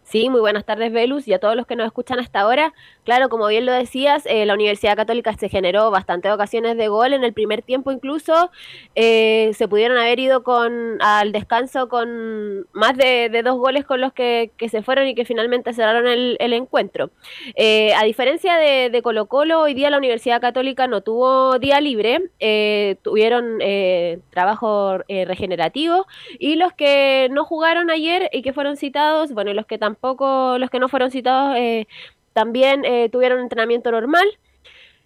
Sí, muy buenas tardes, Velus, y a todos los que nos escuchan hasta ahora. Claro, como bien lo decías, eh, la Universidad Católica se generó bastantes ocasiones de gol en el primer tiempo incluso. Eh, se pudieron haber ido con al descanso con más de, dos goles con los que, que se fueron y que finalmente cerraron el, encuentro. Eh, a diferencia de, Colo Colo, hoy día la Universidad Católica no tuvo día libre, eh, tuvieron eh, trabajo eh, regenerativo y los que no jugaron ayer y que fueron citados, bueno, los que tampoco, los que no fueron citados eh, también eh, tuvieron entrenamiento normal.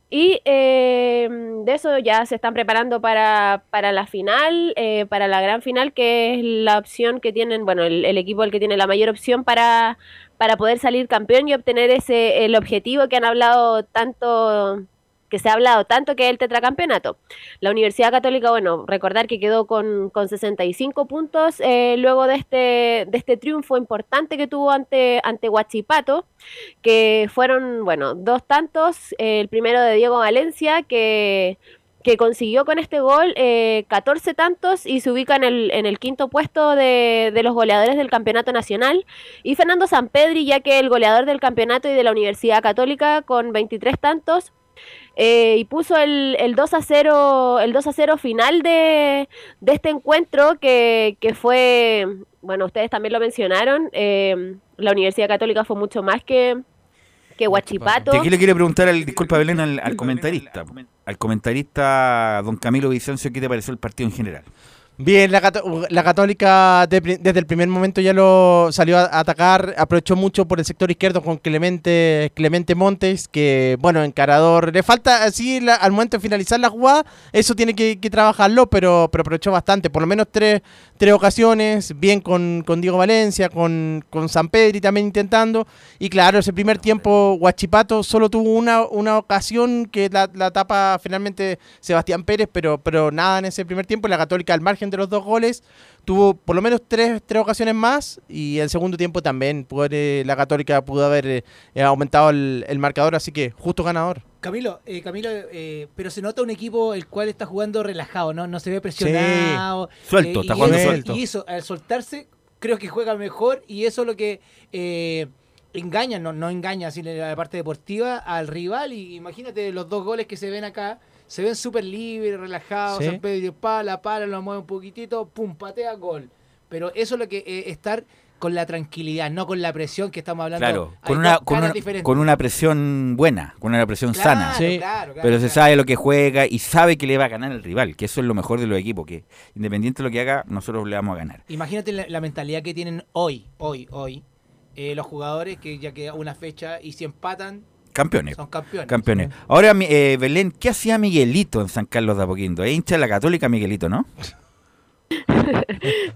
Y eh, de eso ya se están preparando para, para la final, eh, para la gran final, que es la opción que tienen, bueno, el, el equipo el que tiene la mayor opción para, para poder salir campeón y obtener ese el objetivo que han hablado tanto que se ha hablado tanto que es el tetracampeonato. La Universidad Católica, bueno, recordar que quedó con, con 65 puntos eh, luego de este, de este triunfo importante que tuvo ante, ante Huachipato, que fueron, bueno, dos tantos, eh, el primero de Diego Valencia, que que consiguió con este gol eh, 14 tantos y se ubica en el, en el quinto puesto de, de los goleadores del campeonato nacional. Y Fernando Sampedri, ya que el goleador del campeonato y de la Universidad Católica con 23 tantos, eh, y puso el, el 2 a 0 el 2 a 0 final de, de este encuentro que, que fue bueno ustedes también lo mencionaron eh, la Universidad Católica fue mucho más que que Huachipato De aquí le quiero preguntar, al, disculpa Belén, al, al comentarista. Al comentarista don Camilo Vicencio, ¿qué te pareció el partido en general? Bien, la, la Católica de desde el primer momento ya lo salió a atacar, aprovechó mucho por el sector izquierdo con Clemente Clemente Montes, que bueno, encarador, le falta así al momento de finalizar la jugada, eso tiene que, que trabajarlo, pero, pero aprovechó bastante, por lo menos tres, tres ocasiones, bien con, con Diego Valencia, con, con San Pedri también intentando, y claro, ese primer tiempo Huachipato solo tuvo una, una ocasión que la, la tapa finalmente Sebastián Pérez, pero, pero nada en ese primer tiempo, la Católica al margen de los dos goles tuvo por lo menos tres, tres ocasiones más y el segundo tiempo también pudo eh, la Católica pudo haber eh, eh, aumentado el, el marcador, así que justo ganador. Camilo, eh, Camilo, eh, pero se nota un equipo el cual está jugando relajado, ¿no? No se ve presionado. Sí. Suelto, eh, está y jugando eso- suelto. Y eso, al soltarse, creo que juega mejor y eso es lo que eh, engaña, no, no engaña así la parte deportiva al rival. Y imagínate los dos goles que se ven acá, se ven súper libres, relajados, Sí. San Pedro pala, pala, lo mueve un poquitito, pum, patea, gol. Pero eso es lo que eh, estar con la tranquilidad, no con la presión que estamos hablando. Claro, con una, con, una, con una presión buena, con una presión Claro, sana. claro, claro, Pero se sabe lo que juega y sabe que le va a ganar el rival, que eso es lo mejor de los equipos, que independiente de lo que haga, nosotros le vamos a ganar. Imagínate la, la mentalidad que tienen hoy, hoy, hoy, eh, los jugadores que ya queda una fecha y si empatan, Campeones. son campeones. Campeones. Ahora, mi- eh, Belén, ¿qué hacía Miguelito en San Carlos de Apoquindo? Es hincha de la Católica Miguelito, ¿no?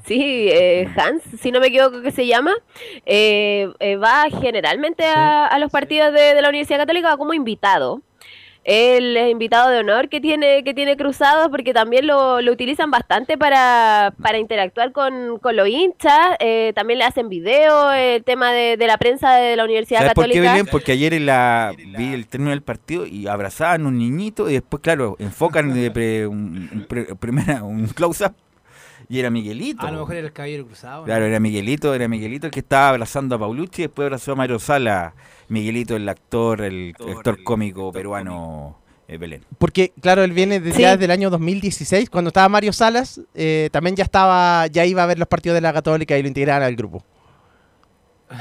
Sí, eh, Hans, si no me equivoco que se llama, eh, eh, va generalmente a, a los partidos de, de la Universidad Católica va como invitado. Él es invitado de honor que tiene, que tiene cruzados porque también lo, lo utilizan bastante para, para interactuar con, con los hinchas. eh, también le hacen video, el tema de, de la prensa de la Universidad ¿Sabes por qué, Católica. Belén? Porque ayer en la, vi el término del partido y abrazaban a un niñito y después, claro, enfocan de pre- un, un pre- primera, un close-up y era Miguelito. A lo mejor era el caballero cruzado. ¿no? Claro, era Miguelito, era Miguelito el que estaba abrazando a Paulucci y después abrazó a Mario Sala. Miguelito, el actor, el actor cómico peruano eh, Belén. Porque, claro, él viene desde Sí. ya desde el año 2016, cuando estaba Mario Salas, eh, también ya estaba, ya iba a ver los partidos de la Católica y lo integraron al grupo.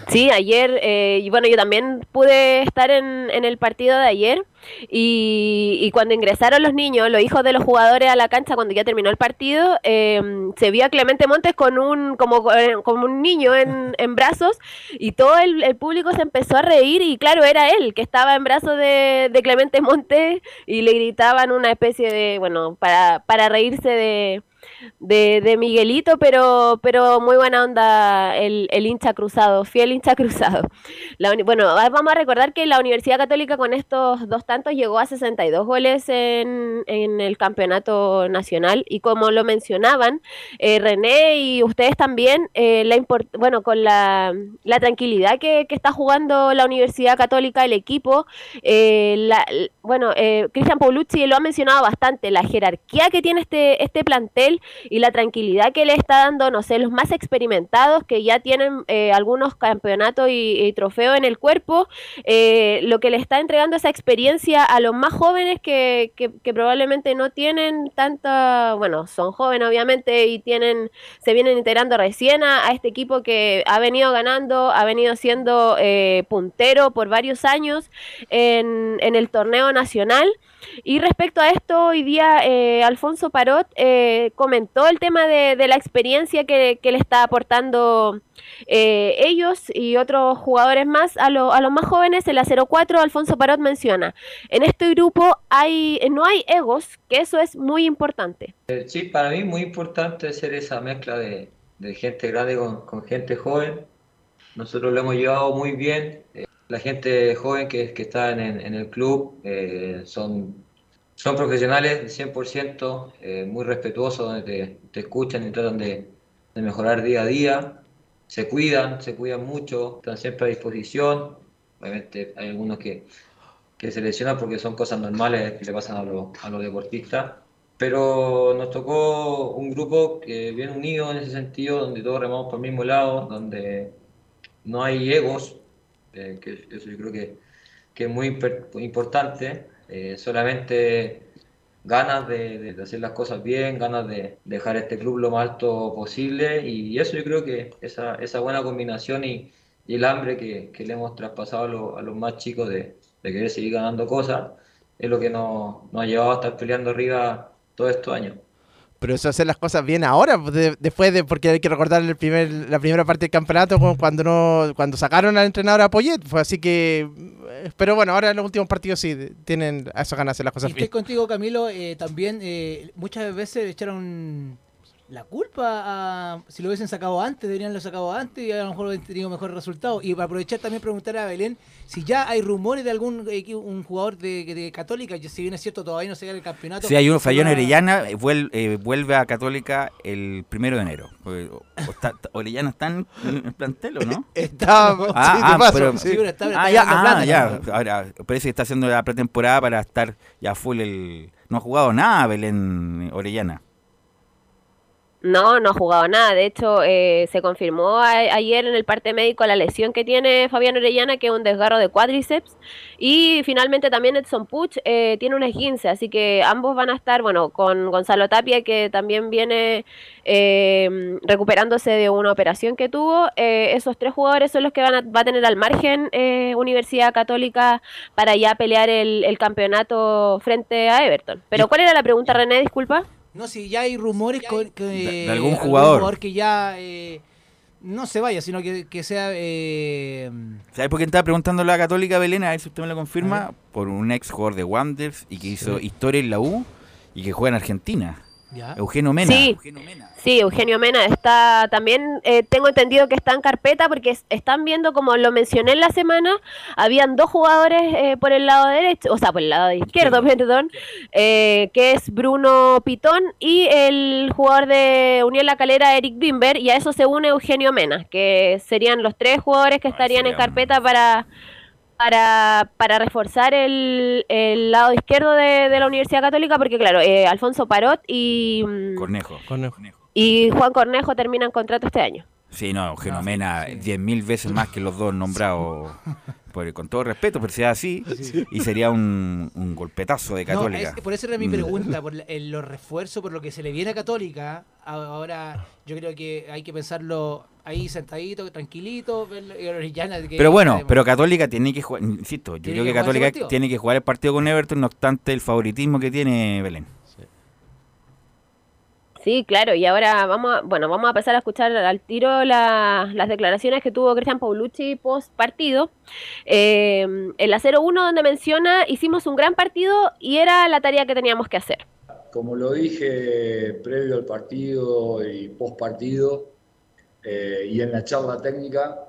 Sí, ayer, eh, y bueno, yo también pude estar en, en el partido de ayer y, y cuando ingresaron los niños, los hijos de los jugadores a la cancha cuando ya terminó el partido, eh, se vio a Clemente Montes con un como, eh, como un niño en, en brazos y todo el, el público se empezó a reír y claro, era él que estaba en brazos de, de Clemente Montes y le gritaban una especie de, bueno, para, para reírse de de, Miguelito, pero, pero muy buena onda el, el hincha cruzado, fiel hincha cruzado. La bueno, a- vamos a recordar que la Universidad Católica con estos dos tantos llegó a 62 goles en, en el campeonato nacional y como lo mencionaban, eh, René y ustedes también, eh, la bueno, con la, la tranquilidad que, que está jugando la Universidad Católica, el equipo, eh, la- bueno, eh, Cristian Paulucci lo ha mencionado bastante, la jerarquía que tiene este, este plantel y la tranquilidad que le está dando, no sé, los más experimentados que ya tienen eh, algunos campeonatos y, trofeos en el cuerpo, eh, lo que le está entregando esa experiencia a los más jóvenes que, que, probablemente no tienen tanta, bueno, son jóvenes obviamente y tienen, se vienen integrando recién a, este equipo que ha venido ganando, ha venido siendo eh, puntero por varios años en el torneo nacional. Y respecto a esto, hoy día eh, Alfonso Parot eh, comentó el tema de, de la experiencia que, que le está aportando eh, ellos y otros jugadores más a, lo- a los más jóvenes. En la 04, Alfonso Parot menciona, en este grupo hay, no hay egos, que eso es muy importante. Eh, Sí, para mí muy importante hacer esa mezcla de, de gente grande con, con gente joven. Nosotros lo hemos llevado muy bien. La gente joven que, que está en, el club eh, son, son profesionales de 100%, eh, muy respetuosos, donde te, escuchan y tratan de, mejorar día a día. Se cuidan, se cuidan mucho, están siempre a disposición. Obviamente hay algunos que, que se lesionan porque son cosas normales que le pasan a, los- a los deportistas. Pero nos tocó un grupo que bien unido en ese sentido, donde todos remamos por el mismo lado, donde no hay egos, que eso yo creo que, que es muy importante, eh, solamente ganas de, de- hacer las cosas bien, ganas de dejar este club lo más alto posible y eso yo creo que esa, esa buena combinación y, el hambre que, que le hemos traspasado a los más chicos de, de querer seguir ganando cosas es lo que nos, nos ha llevado a estar peleando arriba todos estos años. Pero eso hacer las cosas bien ahora, de- después de, porque hay que recordar el primer, la primera parte del campeonato cu- cuando no, cuando sacaron al entrenador a Poyet, fue así que, eh, pero bueno, ahora en los últimos partidos sí tienen a esas ganas de hacer las Y cosas estoy bien. contigo, Camilo. eh, también eh, muchas veces echaron la culpa a. Si lo hubiesen sacado antes, deberían haberlo sacado antes y a lo mejor hubiesen tenido mejores resultados. Y para aprovechar también preguntar a Belén si ya hay rumores de algún un jugador de, de Católica, si bien es cierto todavía no se gana el campeonato. Si hay uno, Fallón Orellana, eh, vuel- eh, vuelve a Católica el primero de enero. Porque, o- o está- Orellana está en el plantel, ¿o no? Está, Ah, sí, ah, paso, pero, sí. pero está- ah, está ya, ganando ah, plata, ya. ¿no? Ahora, parece que está haciendo la pretemporada para estar ya full el... No ha jugado nada Belén Orellana. No, no ha jugado nada. De hecho, eh, se confirmó a- ayer en el parte médico la lesión que tiene Fabián Orellana, que es un desgarro de cuádriceps. Y finalmente también Edson Puch eh, tiene un esguince, así que ambos van a estar, bueno, con Gonzalo Tapia, que también viene eh, recuperándose de una operación que tuvo. Eh, esos tres jugadores son los que van a, va a tener al margen eh, Universidad Católica para ya pelear el, el campeonato frente a Everton. Pero ¿cuál era la pregunta, René? Disculpa. No, si ya hay rumores con- que, de algún jugador. que ya eh, no se vaya, sino que, que sea. Eh, ¿Sabes por qué estaba preguntando la Católica Belén? A ver si usted me lo confirma. Por un ex jugador de Wanderers y que hizo historia en la U y que juega en Argentina. ya. Eugenio Mena. Sí, sí, Eugenio Mena está también, eh, tengo entendido que está en carpeta porque es- están viendo, como lo mencioné en la semana, habían dos jugadores eh, por el lado derecho, o sea, por el lado izquierdo, perdón, eh, que es Bruno Pitón y el jugador de Unión La Calera, Eric Bimber, y a eso se une Eugenio Mena, que serían los tres jugadores que estarían en carpeta para... Para, para reforzar el, el lado izquierdo de, de la Universidad Católica, porque claro, eh, Alfonso Parot y, mm, Cornejo. Y Juan Cornejo terminan contrato este año. Sí, no, Eugenio Mena, 10.000 veces más que los dos nombrados. por- con todo respeto, pero sea así. Y sería un, un golpetazo de No, Católica. es- por eso era mi Mm. pregunta, por la- el- los refuerzos, por lo que se le viene a Católica. Ahora yo creo que hay que pensarlo ahí sentadito, tranquilito. que- Pero bueno, pero Católica tiene que jugar, insisto, yo creo que Católica tiene que jugar el partido con Everton, no obstante el favoritismo que tiene Belén. Sí, claro, y ahora vamos a, bueno, vamos a pasar a escuchar al tiro la- las declaraciones que tuvo Cristian Paulucci post partido. en la 0-1 donde menciona, hicimos un gran partido y era la tarea que teníamos que hacer. como lo dije previo al partido y post partido eh, y en la charla técnica,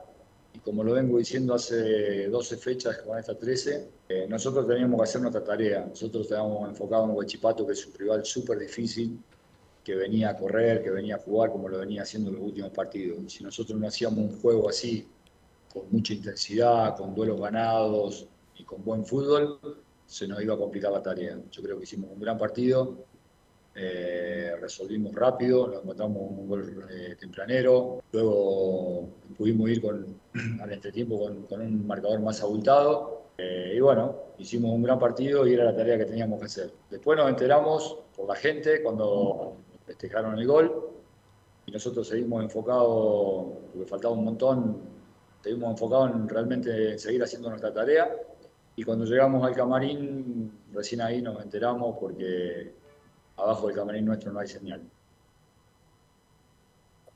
y como lo vengo diciendo hace 12 fechas con esta 13, eh, nosotros teníamos que hacer nuestra tarea. Nosotros estábamos enfocados en Huachipato, que es un rival súper difícil, que venía a correr, que venía a jugar como lo venía haciendo en los últimos partidos. Si nosotros no hacíamos un juego así, con mucha intensidad, con duelos ganados y con buen fútbol, se nos iba a complicar la tarea. Yo creo que hicimos un gran partido, eh, resolvimos rápido, nos encontramos un gol eh, tempranero, luego pudimos ir con, al entretiempo con, con un marcador más abultado eh, y bueno, hicimos un gran partido y era la tarea que teníamos que hacer. Después nos enteramos por la gente cuando festejaron el gol y nosotros seguimos enfocados, porque faltaba un montón, seguimos enfocados en realmente seguir haciendo nuestra tarea y cuando llegamos al camarín, recién ahí nos enteramos porque abajo del camarín nuestro no hay señal.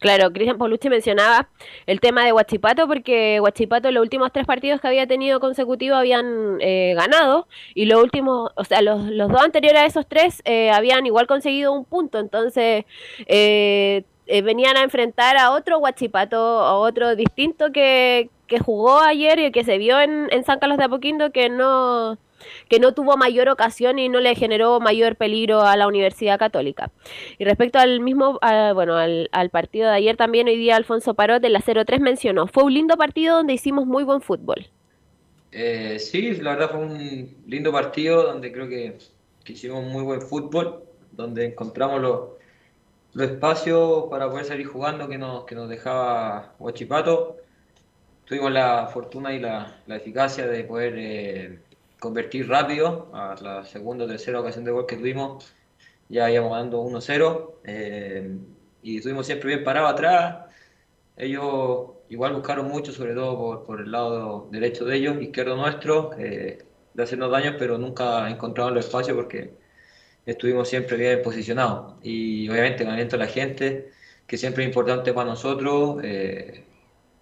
Claro, Cristian Paulucci mencionaba el tema de Huachipato porque Huachipato los últimos tres partidos que había tenido consecutivos habían eh, ganado y los últimos, o sea, los, los dos anteriores a esos tres eh, habían igual conseguido un punto, entonces eh, eh, venían a enfrentar a otro Huachipato, a otro distinto que, que jugó ayer y que se vio en, en San Carlos de Apoquindo que no que no tuvo mayor ocasión y no le generó mayor peligro a la Universidad Católica. Y respecto al mismo, a, bueno, al, partido de ayer también, hoy día Alfonso Parot de la 0-3 mencionó, fue un lindo partido donde hicimos muy buen fútbol. Eh, sí, la verdad fue un lindo partido donde creo que, que hicimos muy buen fútbol, donde encontramos los, los espacios para poder salir jugando que nos, que nos dejaba Huachipato. Tuvimos la fortuna y la, la eficacia de poder... Eh, convertir rápido a la segunda o tercera ocasión de gol que tuvimos. Ya íbamos ganando 1-0 eh, y estuvimos siempre bien parados atrás. Ellos igual buscaron mucho, sobre todo por, por el lado derecho de ellos, izquierdo nuestro, eh, de hacernos daños, pero nunca encontraron los espacios porque estuvimos siempre bien posicionados. Y obviamente con aliento a la gente, que siempre es importante para nosotros eh,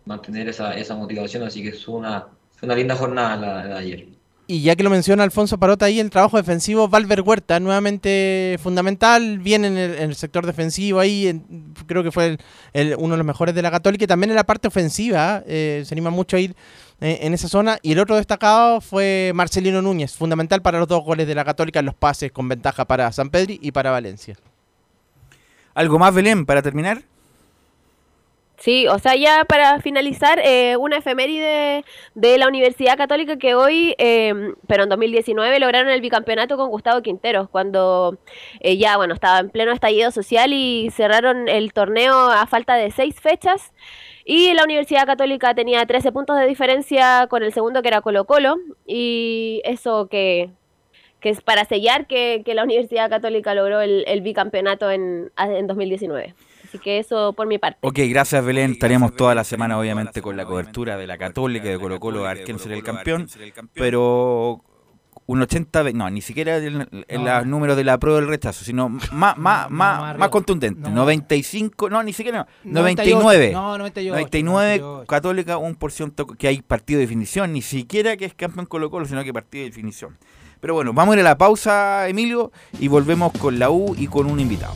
mantener esa, esa motivación, así que fue una, fue una linda jornada la, la de ayer. Y ya que lo menciona Alfonso Parota ahí, el trabajo defensivo, Valver Huerta, nuevamente fundamental, bien en el, sector defensivo ahí, creo que fue uno de los mejores de la Católica, y también en la parte ofensiva, eh, se anima mucho a ir eh, en esa zona. Y el otro destacado fue Marcelino Núñez, fundamental para los dos goles de la Católica en los pases con ventaja para San Pedri y para Valencia. ¿Algo más, Belén, para terminar? Sí, o sea, ya para finalizar, eh, una efeméride de la Universidad Católica que hoy, eh, pero en 2019, lograron el bicampeonato con Gustavo Quinteros, cuando eh, ya, bueno, estaba en pleno estallido social y cerraron el torneo a falta de seis fechas. Y la Universidad Católica tenía 13 puntos de diferencia con el segundo que era Colo Colo. Y eso que, que es para sellar que, que la Universidad Católica logró el, el bicampeonato en, en 2019. Así que eso por mi parte. Ok, gracias Belén. Estaremos toda la semana obviamente con la cobertura de la Católica, de Colo Colo, a ver quién será el campeón. Pero un 80, no, ni siquiera en, en los números de la prueba del rechazo, sino más, más, más, más contundente. 95, no, ni siquiera, no, 99. No, 98. 99, Católica, un por ciento que hay partido de definición, ni siquiera que es campeón Colo Colo, sino que partido de definición. Pero bueno, vamos a ir a la pausa, Emilio, y volvemos con la U y con un invitado.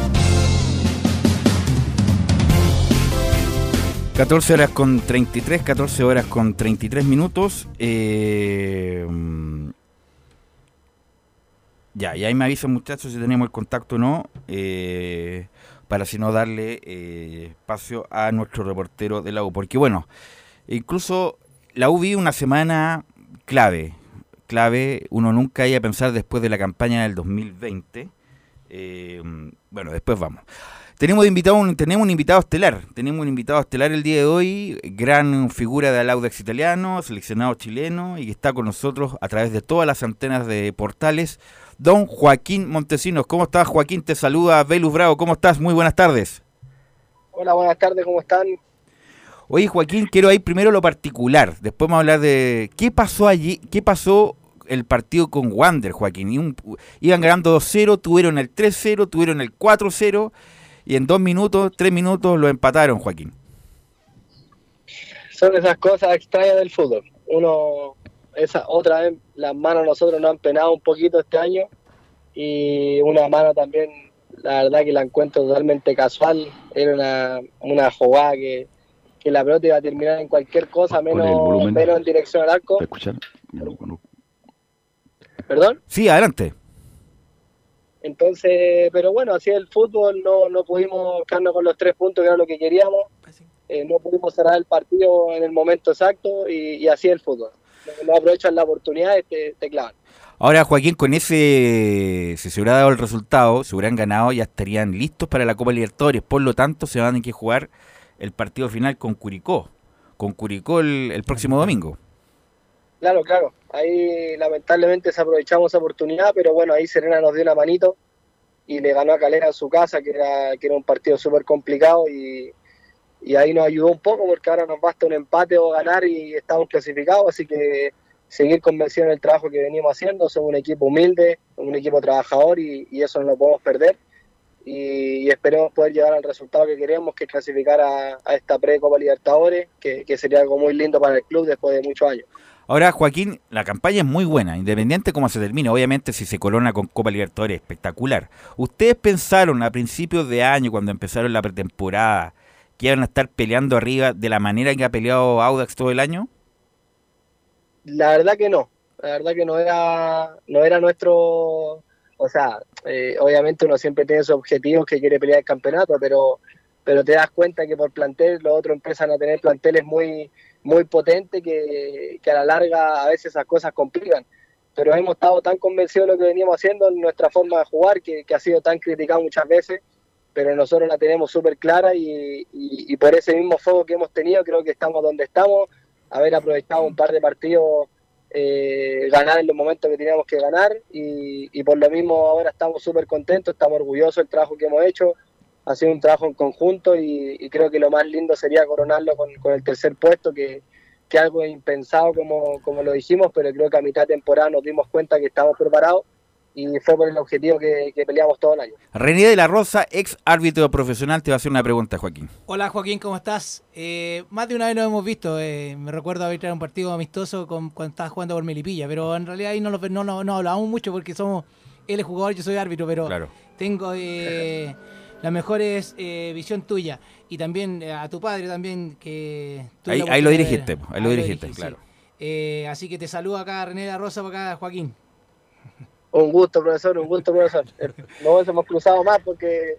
14 horas con 33, 14 horas con 33 minutos. Eh, ya, y ahí me avisan muchachos si tenemos el contacto o no, eh, para si no darle eh, espacio a nuestro reportero de la U. Porque bueno, incluso la U vive una semana clave, clave, uno nunca iba a pensar después de la campaña del 2020. Eh, bueno, después vamos. Tenemos, invitado un, tenemos un invitado estelar, tenemos un invitado estelar el día de hoy, gran figura del Audax italiano, seleccionado chileno y que está con nosotros a través de todas las antenas de portales, don Joaquín Montesinos. ¿Cómo estás, Joaquín? Te saluda Velus Bravo. ¿Cómo estás? Muy buenas tardes. Hola, buenas tardes, ¿cómo están? Oye, Joaquín, quiero ir primero lo particular, después vamos a hablar de qué pasó allí, qué pasó el partido con Wander, Joaquín. Y un, iban ganando 2-0, tuvieron el 3-0, tuvieron el 4-0 y en dos minutos, tres minutos lo empataron, Joaquín. Son esas cosas extrañas del fútbol. Uno, esa otra vez, las manos nosotros nos han penado un poquito este año y una mano también, la verdad que la encuentro totalmente casual. Era una, una jugada que, que la pelota iba a terminar en cualquier cosa, menos, menos en dirección al arco. escuchar? ¿Perdón? Sí, adelante. Entonces, pero bueno, así es el fútbol, no, no pudimos quedarnos con los tres puntos que era lo que queríamos, eh, no pudimos cerrar el partido en el momento exacto y, y así es el fútbol. No, no aprovechan la oportunidad y te, te clavan. Ahora, Joaquín, con ese, si se hubiera dado el resultado, si hubieran ganado, ya estarían listos para la Copa Libertadores. Por lo tanto, se van a tener que jugar el partido final con Curicó, con Curicó el, el próximo domingo. Claro, claro. Ahí lamentablemente desaprovechamos esa oportunidad, pero bueno, ahí Serena nos dio una manito y le ganó a Calera en su casa, que era, que era un partido súper complicado y, y ahí nos ayudó un poco porque ahora nos basta un empate o ganar y estamos clasificados, así que seguir convencidos en el trabajo que venimos haciendo, somos un equipo humilde, un equipo trabajador y, y eso no lo podemos perder y, esperemos poder llegar al resultado que queremos, que es clasificar a, a esta pre-Copa Libertadores, que, que sería algo muy lindo para el club después de muchos años. Ahora, Joaquín, la campaña es muy buena, independiente cómo se termine. Obviamente, si se corona con Copa Libertadores, espectacular. ¿Ustedes pensaron a principios de año, cuando empezaron la pretemporada, que iban a estar peleando arriba de la manera que ha peleado Audax todo el año? La verdad que no. La verdad que no era, no era nuestro. O sea, eh, obviamente uno siempre tiene sus objetivos que quiere pelear el campeonato, pero, pero te das cuenta que por plantel los otros empiezan a tener planteles muy muy potente que, que, a la larga a veces esas cosas complican. Pero hemos estado tan convencidos de lo que veníamos haciendo en nuestra forma de jugar, que, que ha sido tan criticado muchas veces, pero nosotros la tenemos súper clara y, y, y, por ese mismo fuego que hemos tenido creo que estamos donde estamos, haber aprovechado un par de partidos eh, ganar en los momentos que teníamos que ganar y, y por lo mismo ahora estamos súper contentos, estamos orgullosos del trabajo que hemos hecho, ha sido un trabajo en conjunto y, y creo que lo más lindo sería coronarlo con, con el tercer puesto, que, que algo impensado como, como lo dijimos, pero creo que a mitad de temporada nos dimos cuenta que estábamos preparados y fue por el objetivo que, que peleamos todo el año. René de la Rosa, ex árbitro profesional, te va a hacer una pregunta, Joaquín. Hola Joaquín, ¿cómo estás? Eh, más de una vez nos hemos visto. eh, me recuerdo arbitrar un partido amistoso con, cuando estabas jugando por Melipilla, pero en realidad ahí no, lo- no, no, no hablamos mucho porque somos. Él es jugador, yo soy árbitro, pero Claro. tengo eh, la mejor es, eh, visión tuya. Y también eh, a tu padre también, que... Ahí- ahí lo dirigiste, ahí lo dirigiste, dirigí, claro. Eh, así que te saludo acá René de la Rosa, para acá Joaquín. Un gusto, profesor, un gusto, profesor. No nos hemos cruzado más porque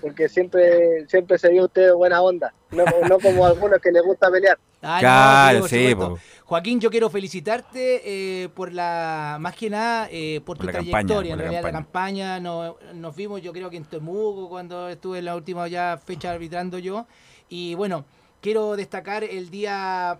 porque siempre siempre se vio usted buena onda, no, no como algunos que les gusta pelear. Ah, no, Claro, por sí, po. Joaquín, yo quiero felicitarte eh, por la, más que nada, eh, por tu Por la campaña, trayectoria. por en la realidad, la campaña, no- nos vimos, yo creo que en Temuco, cuando estuve en la última ya fecha arbitrando yo. Y bueno, quiero destacar el día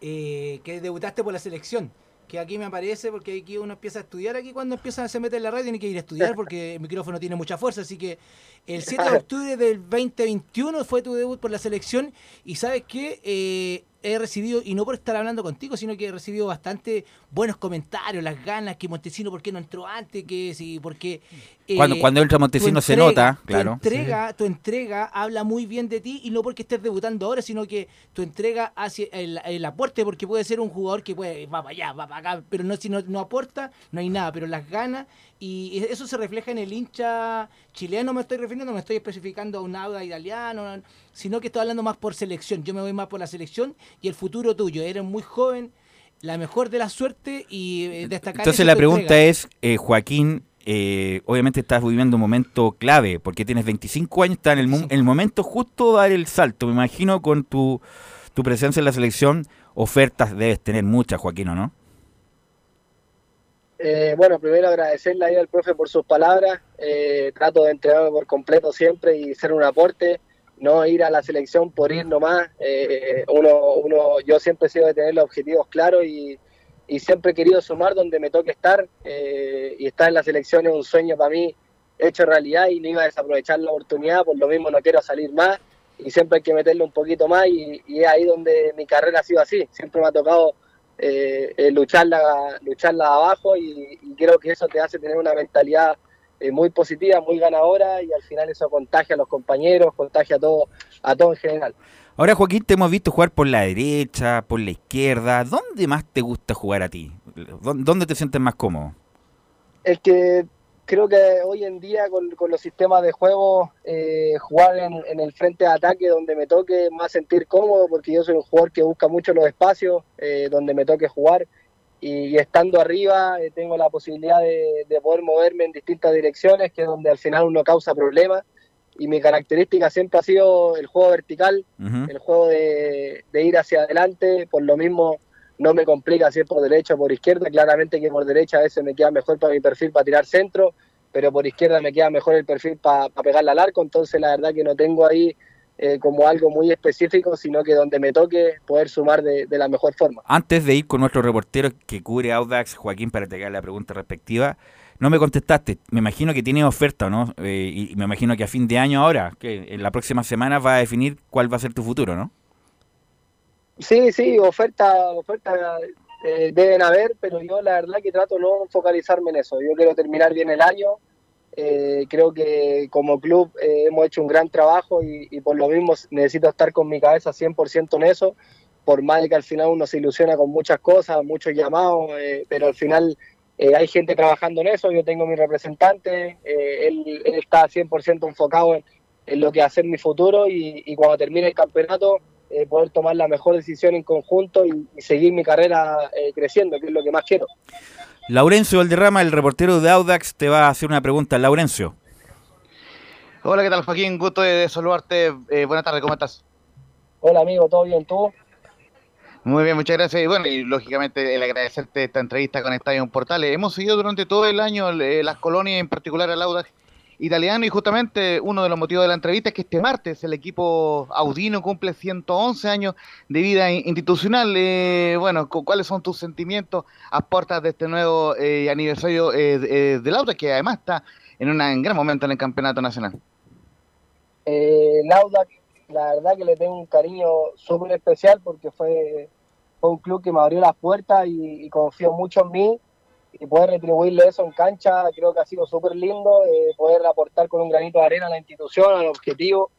eh, que debutaste por la selección. Que aquí me aparece porque aquí uno empieza a estudiar. Aquí cuando empieza a se mete en la radio tiene que ir a estudiar porque el micrófono tiene mucha fuerza. Así que el 7 de octubre del 2021 fue tu debut por la selección. Y sabes qué? Eh, he recibido, y no por estar hablando contigo, sino que he recibido bastante buenos comentarios, las ganas, que Montesino, ¿por qué no entró antes? Que sí, porque... eh, Cuando- cuando entra Montesino se nota, claro. Tu entrega, tu entrega habla muy bien de ti y no porque estés debutando ahora, sino que tu entrega hacia el, el aporte, porque puede ser un jugador que puede, va para allá, va para acá, pero no, si no, no aporta, no hay nada, pero las ganas y eso se refleja en el hincha chileno, me estoy refiriendo, no me estoy especificando a un auda italiano, sino que estoy hablando más por selección, yo me voy más por la selección y el futuro tuyo, eres muy joven, la mejor de la suerte y eh, destacar Entonces la pregunta entrega. es, eh, Joaquín, eh, obviamente estás viviendo un momento clave, porque tienes 25 años, estás en el, en el momento justo de dar el salto. Me imagino con tu, tu presencia en la selección, ofertas debes tener muchas, Joaquín, ¿o no? Eh, bueno, primero agradecerle ahí al profe por sus palabras. Eh, trato de entregarme por completo siempre y ser un aporte, no ir a la selección por ir nomás. Eh, uno, uno, yo siempre he sido de tener los objetivos claros y, y siempre he querido sumar donde me toque estar. eh, y estar en la selección es un sueño para mí hecho realidad y no iba a desaprovechar la oportunidad. Por lo mismo no quiero salir más y siempre hay que meterle un poquito más y, es ahí donde mi carrera ha sido así. Siempre me ha tocado eh, eh, lucharla, lucharla abajo y, y creo que eso te hace tener una mentalidad eh, muy positiva, muy ganadora y al final eso contagia a los compañeros, contagia a todo, a todo en general. Ahora, Joaquín, te hemos visto jugar por la derecha, por la izquierda. ¿Dónde más te gusta jugar a ti? ¿Dó- ¿Dónde te sientes más cómodo? Es que creo que hoy en día con, los sistemas de juego, eh, jugar en, el frente de ataque donde me toque más sentir cómodo, porque yo soy un jugador que busca mucho los espacios eh, donde me toque jugar y, estando arriba eh, tengo la posibilidad de poder moverme en distintas direcciones, que es donde al final uno causa problemas. Y mi característica siempre ha sido el juego vertical, el juego de, de ir hacia adelante, por lo mismo no me complica si es por derecha o por izquierda, claramente que por derecha a veces me queda mejor para mi perfil para tirar centro, pero por izquierda me queda mejor el perfil para pegarle al arco, entonces la verdad que no tengo ahí eh, como algo muy específico, sino que donde me toque poder sumar de, de la mejor forma. Antes de ir con nuestro reportero que cubre Audax, Joaquín, para te haga la pregunta respectiva, no me contestaste. Me imagino que tienes oferta, ¿no? Eh, y me imagino que a fin de año ahora, que en la próxima semana va a definir cuál va a ser tu futuro, ¿no? Sí, sí, oferta, oferta eh, deben haber, pero yo la verdad que trato no focalizarme en eso. Yo quiero terminar bien el año. Eh, creo que como club eh, hemos hecho un gran trabajo y, por lo mismo necesito estar con mi cabeza 100% en eso. Por más que al final uno se ilusiona con muchas cosas, muchos llamados, pero al final eh, hay gente trabajando en eso. Yo tengo mi representante, eh, él, él está 100% enfocado en, en lo que va a ser mi futuro y, y cuando termine el campeonato eh, poder tomar la mejor decisión en conjunto y, y seguir mi carrera eh, creciendo, que es lo que más quiero. Laurencio Valderrama, el reportero de Audax, te va a hacer una pregunta. Laurencio. Hola, ¿qué tal, Joaquín? Gusto de saludarte. Eh, buenas tardes, ¿cómo estás? Hola amigo, ¿todo bien tú? Muy bien, muchas gracias. Y bueno, y lógicamente el agradecerte esta entrevista con Estadio Portales. Hemos seguido durante todo el año eh, las colonias, en particular el Audax, italiano y justamente uno de los motivos de la entrevista es que este martes el equipo Audino cumple 111 años de vida institucional. Eh, bueno, ¿cuáles son tus sentimientos a puertas de este nuevo eh, aniversario eh, del auto que además está en un gran momento en el campeonato nacional? Lauda, la verdad que le tengo un cariño súper especial porque fue, un club que me abrió las puertas y, y confió mucho en mí y poder retribuirle eso en cancha, creo que ha sido súper lindo, eh, poder aportar con un granito de arena a la institución, al objetivo.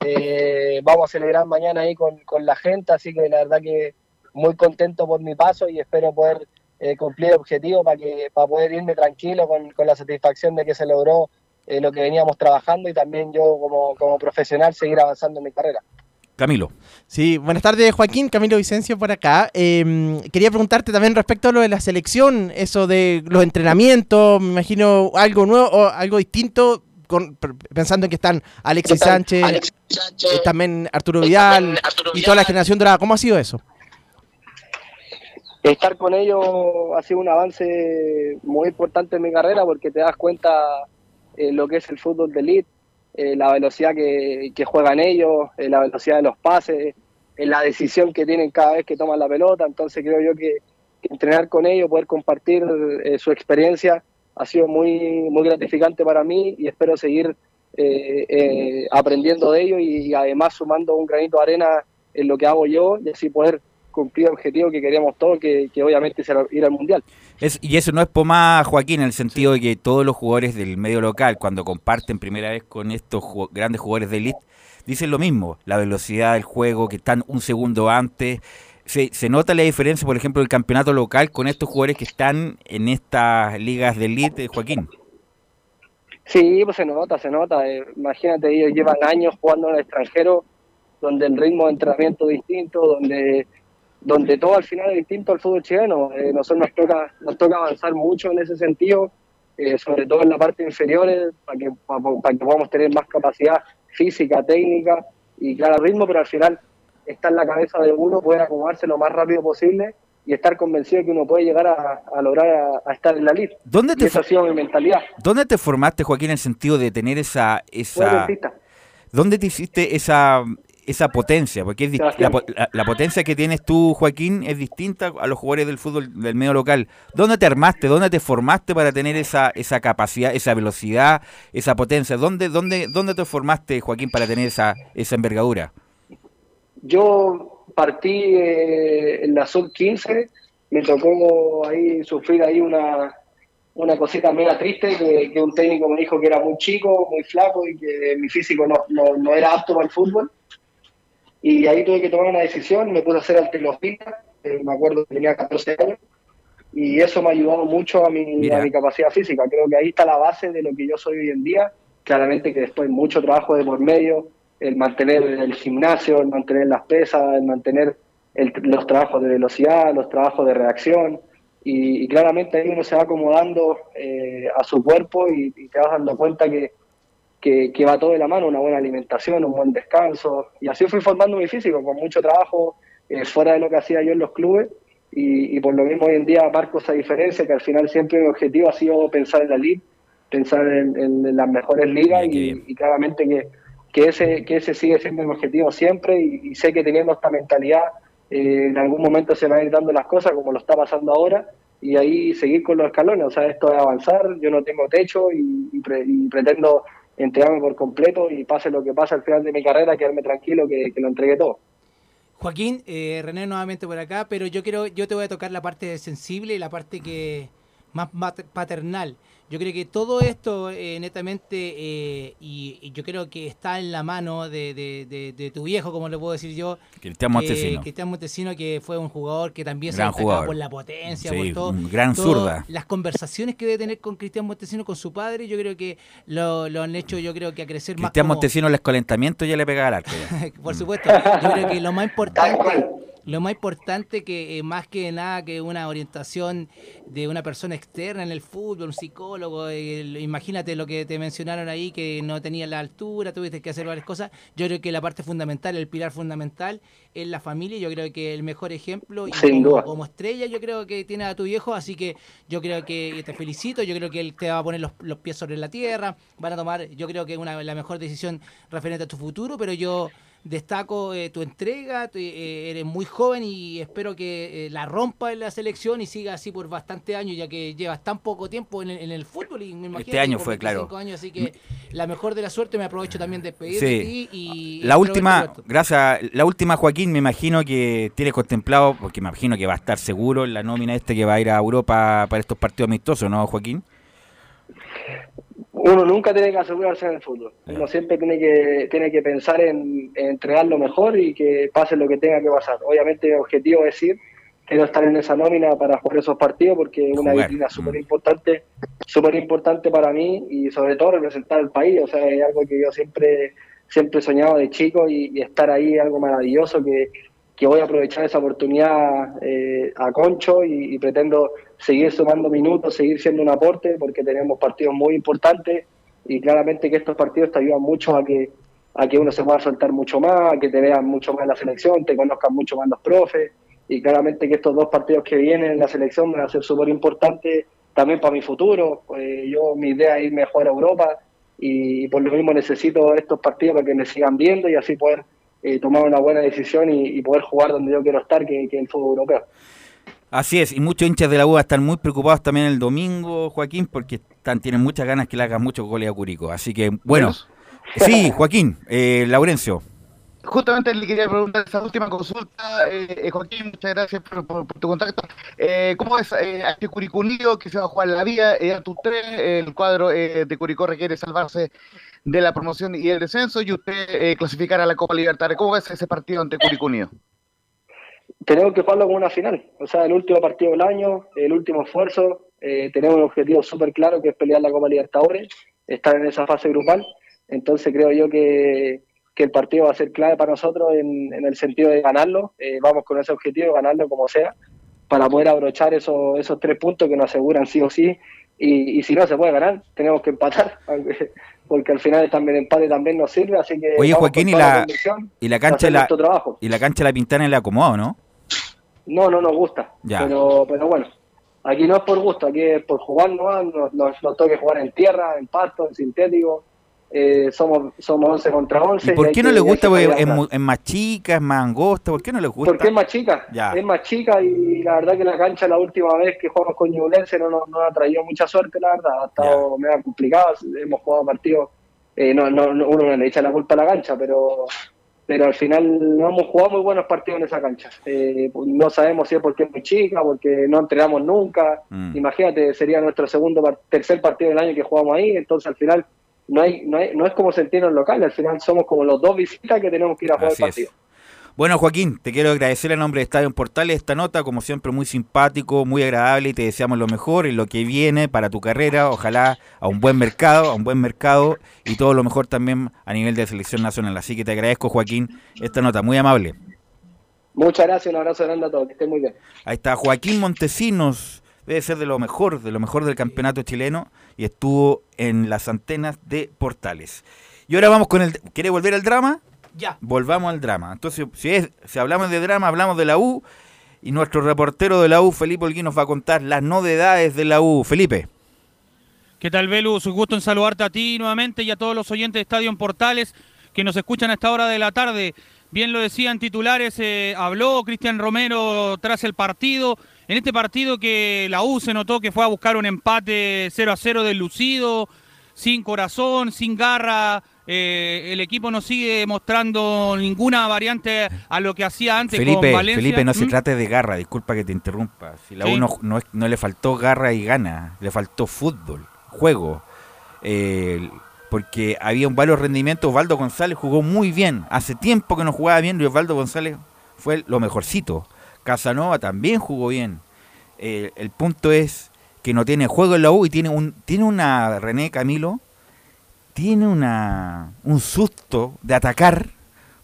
Eh, vamos a celebrar mañana ahí con, con, la gente, así que la verdad que muy contento por mi paso y espero poder eh, cumplir el objetivo para, que, para poder irme tranquilo con, con la satisfacción de que se logró lo que veníamos trabajando y también yo como, como profesional seguir avanzando en mi carrera. Camilo. Sí, buenas tardes Joaquín, Camilo Vicencio por acá. Em, quería preguntarte también respecto a lo de la selección, eso de los entrenamientos, me imagino algo nuevo o algo distinto, con, pensando en que están Alexis Sánchez, eh, también Arturo Vidal y toda la generación dorada. ¿Cómo ha sido eso? Estar con ellos ha sido un avance muy importante en mi carrera porque te das cuenta eh, lo que es el fútbol de elite eh, la velocidad que, juegan ellos, eh, la velocidad de los pases, eh, la decisión que tienen cada vez que toman la pelota. Entonces creo yo que, entrenar con ellos, poder compartir su experiencia, ha sido muy, muy gratificante para mí y espero seguir aprendiendo de ellos y, además sumando un granito de arena en lo que hago yo y así poder cumplir el objetivo que queríamos todos, que, que obviamente es ir al Mundial y eso no es pomada, Joaquín, en el sentido de que todos los jugadores del medio local, cuando comparten primera vez con estos grandes jugadores de elite, dicen lo mismo, la velocidad del juego, que están un segundo antes. Se, se nota la diferencia, por ejemplo, del campeonato local con estos jugadores que están en estas ligas de elite, Joaquín. Sí, pues se nota, se nota. Eh, imagínate, ellos llevan años jugando en el extranjero, donde el ritmo de entrenamiento es distinto, donde donde todo al final es distinto al fútbol chileno. Eh, nosotros nos toca, nos toca avanzar mucho en ese sentido, eh, sobre todo en la parte inferior, para que, para, que podamos tener más capacidad física, técnica y claro ritmo, pero al final está en la cabeza de uno poder acomodarse lo más rápido posible y estar convencido de que uno puede llegar a, lograr a, estar en la lid. ¿Dónde te esa ha sido mi mentalidad. ¿Dónde te formaste, Joaquín, en el sentido de tener esa... esa... ¿Dónde te hiciste esa, esa potencia, porque es la, potencia que tienes tú, Joaquín, es distinta a los jugadores del fútbol del medio local. ¿Dónde te armaste? ¿Dónde te formaste para tener esa, esa capacidad, esa velocidad, esa potencia? ¿Dónde, dónde, dónde te formaste, Joaquín, para tener esa, esa envergadura? Yo partí eh, en la sub-15, me tocó ahí sufrir ahí una, una cosita mega triste, que, un técnico me dijo que era muy chico, muy flaco y que mi físico no, no, no era apto para el fútbol y ahí tuve que tomar una decisión, me puse a hacer alterofita, eh, me acuerdo que tenía 14 años, y eso me ha ayudado mucho a mi, a mi capacidad física. Creo que ahí está la base de lo que yo soy hoy en día. Claramente que después mucho trabajo de por medio, el mantener el gimnasio, el mantener las pesas, el mantener los trabajos de velocidad, los trabajos de reacción. Y, claramente ahí uno se va acomodando eh, a su cuerpo y, y, te vas dando cuenta que, que, va todo de la mano, una buena alimentación, un buen descanso. Y así fui formando mi físico, con mucho trabajo eh, fuera de lo que hacía yo en los clubes. Y, por lo mismo hoy en día marco esa diferencia, que al final siempre mi objetivo ha sido pensar en la liga, pensar en, las mejores ligas y, claramente que, que, ese, que ese sigue siendo mi objetivo siempre y, sé que teniendo esta mentalidad eh, en algún momento se van a ir dando las cosas como lo está pasando ahora y ahí seguir con los escalones. O sea, esto es avanzar, yo no tengo techo y, pretendo entregarme por completo y pase lo que pase al final de mi carrera, quedarme tranquilo que, lo entregué todo. Joaquín, eh, René nuevamente por acá, pero yo quiero, yo te voy a tocar la parte sensible y la parte que más paternal. Yo creo que todo esto, eh, netamente, eh, y, yo creo que está en la mano de, tu viejo, como le puedo decir yo. Cristian Montesino. Cristian Montesino, que fue un jugador que también se destacaba por la potencia, por todo. gran zurda. Las conversaciones que debe tener con Cristian Montesino, con su padre, yo creo que lo, han hecho, yo creo que a crecer más. Cristian Montesino, el escolentamiento ya le pegaba al arco. por supuesto. Yo creo que lo más importante lo más importante que eh, más que nada que una orientación de una persona externa en el fútbol, un psicólogo, eh, imagínate lo que te mencionaron ahí, que no tenía la altura, tuviste que hacer varias cosas. Yo creo que la parte fundamental, el pilar fundamental es la familia. Yo creo que el mejor ejemplo y como, como estrella yo creo que tiene a tu viejo, así que yo creo que te felicito, yo creo que él te va a poner los, los pies sobre la tierra, van a tomar, yo creo que una la mejor decisión referente a tu futuro, pero yo destaco eh, tu entrega, tu- eh, eres muy joven y espero que eh, la rompa en la selección y siga así por bastante años, ya que llevas tan poco tiempo en el, en el fútbol y me imagino Este año fue, claro. 25 años, así que la mejor de la suerte, me aprovecho también de despedir Sí. de ti y La última, gracias, la última Joaquín, me imagino que tienes contemplado, porque me imagino que va a estar seguro en la nómina este que va a ir a Europa para estos partidos amistosos, ¿no, Joaquín? Uno nunca tiene que asegurarse en el fútbol. Uno siempre tiene que, tiene que pensar en, en entregar lo mejor y que pase lo que tenga que pasar. Obviamente mi objetivo es ir, quiero estar en esa nómina para jugar esos partidos porque es una Jugar, vitrina súper importante, súper importante para mí y sobre todo representar al país. O sea, es algo que yo siempre, siempre he soñado de chico y, y estar ahí es algo maravilloso que, que voy a aprovechar esa oportunidad eh, a Concho y, y pretendo seguir sumando minutos, seguir siendo un aporte porque tenemos partidos muy importantes y claramente que estos partidos te ayudan mucho a que a que uno se pueda soltar mucho más, a que te vean mucho más en la selección, te conozcan mucho más los profes y claramente que estos dos partidos que vienen en la selección van a ser súper importantes también para mi futuro. Pues yo mi idea es irme a jugar a Europa y por lo mismo necesito estos partidos para que me sigan viendo y así poder eh, tomar una buena decisión y, y poder jugar donde yo quiero estar, que, que es el fútbol europeo. Así es, y muchos hinchas de la U están muy preocupados también el domingo, Joaquín, porque están, tienen muchas ganas que le hagan muchos goles a Curico. Así que, bueno. Sí, Joaquín, eh, Laurencio. Justamente le quería preguntar esa última consulta, eh, eh, Joaquín, muchas gracias por, por- por tu contacto. Eh, ¿Cómo es eh, este Curicunillo que se va a jugar en la vía? Eh, tu 3, el cuadro eh, de Curicó requiere salvarse de la promoción y el descenso y usted eh, clasificar a la Copa Libertadores. ¿Cómo ves ese partido ante Curicunillo? Tenemos que jugarlo como una final. O sea, el último partido del año, el último esfuerzo. eh, tenemos un objetivo súper claro que es pelear la Copa Libertadores, estar en esa fase grupal. Entonces creo yo que, que el partido va a ser clave para nosotros en, en el sentido de ganarlo. Eh, vamos con ese objetivo, ganarlo como sea, para poder abrochar esos, esos tres puntos que nos aseguran sí o sí. Y, y si no se puede ganar, tenemos que empatar, aunque- porque al final también el empate también nos sirve. Así que Oye, Joaquín, y la, y la cancha la, trabajo. y la cancha la Pintana le acomoda, ¿no? No, no nos gusta. Ya. Pero, pero bueno, aquí no es por gusto, aquí es por jugar, ¿no? Nos, nos, nos toca jugar en tierra, en pasto, en sintético. Eh, somos, somos 11 contra 11. ¿Y por qué no que- le hay gusta? que Porque es, más chica, es más angosta. ¿Por qué no le gusta? Porque es más chica, Ya. es más chica y la verdad que la cancha la última vez que jugamos con Ñublense no, nos no ha traído mucha suerte, la verdad, ha estado medio complicado, hemos jugado partidos, eh, no, no, no- uno no le echa la culpa a la cancha, pero pero al final no hemos jugado muy buenos partidos en esa cancha. Eh, no sabemos si es porque es muy chica, porque no entrenamos nunca. Mm. Imagínate, sería nuestro segundo, tercer partido del año que jugamos ahí, entonces al final no hay, no hay, no es como sentirnos locales, al final somos como los dos visitas que tenemos que ir a jugar Así el es. partido. Bueno, Joaquín, te quiero agradecer en nombre de Estadio Portales esta nota, como siempre muy simpático, muy agradable y te deseamos lo mejor en lo que viene para tu carrera, ojalá a un buen mercado, a un buen mercado y todo lo mejor también a nivel de selección nacional. Así que te agradezco, Joaquín, esta nota, muy amable. Muchas gracias, un abrazo grande a todos, que estén muy bien. Ahí está Joaquín Montesinos, debe ser de lo mejor, de lo mejor del campeonato chileno y estuvo en las antenas de Portales. Y ahora vamos con el... ¿Quiere volver al drama? Ya. Volvamos al drama. Entonces, si, es, si hablamos de drama, hablamos de la U y nuestro reportero de la U, Felipe Olguín, nos va a contar las novedades de la U. Felipe. ¿Qué tal, Belu? Un gusto en saludarte a ti nuevamente y a todos los oyentes de Estadio en Portales que nos escuchan a esta hora de la tarde. Bien lo decían titulares, eh, habló Cristian Romero tras el partido. En este partido que la U se notó que fue a buscar un empate 0 a 0 del Lucido, sin corazón, sin garra. eh, el equipo no sigue mostrando ninguna variante a lo que hacía antes con Felipe, Valencia. Felipe, no se ¿Mm? trate de garra, disculpa que te interrumpa. Si la Sí. U no, no no le faltó garra y gana, le faltó fútbol, juego. Eh, porque había un varios rendimientos. Osvaldo González jugó muy bien. Hace tiempo que no jugaba bien y Osvaldo González fue lo mejorcito. Casanova también jugó bien. El punto es que no tiene juego en la U y tiene un tiene una René Camilo tiene una un susto de atacar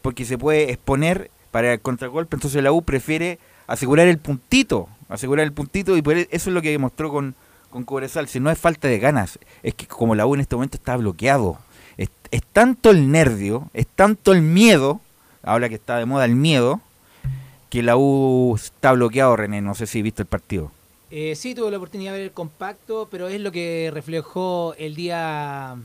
porque se puede exponer para el contragolpe, entonces la U prefiere asegurar el puntito, asegurar el puntito y por e- eso es lo que demostró con, con Cobresal. Si no es falta de ganas, es que como la U en este momento está bloqueado, es, es tanto el nervio, es tanto el miedo, ahora que está de moda el miedo, que la U está bloqueado, René, no sé si viste el partido. Eh, sí, tuve la oportunidad de ver el compacto, pero es lo que reflejó el día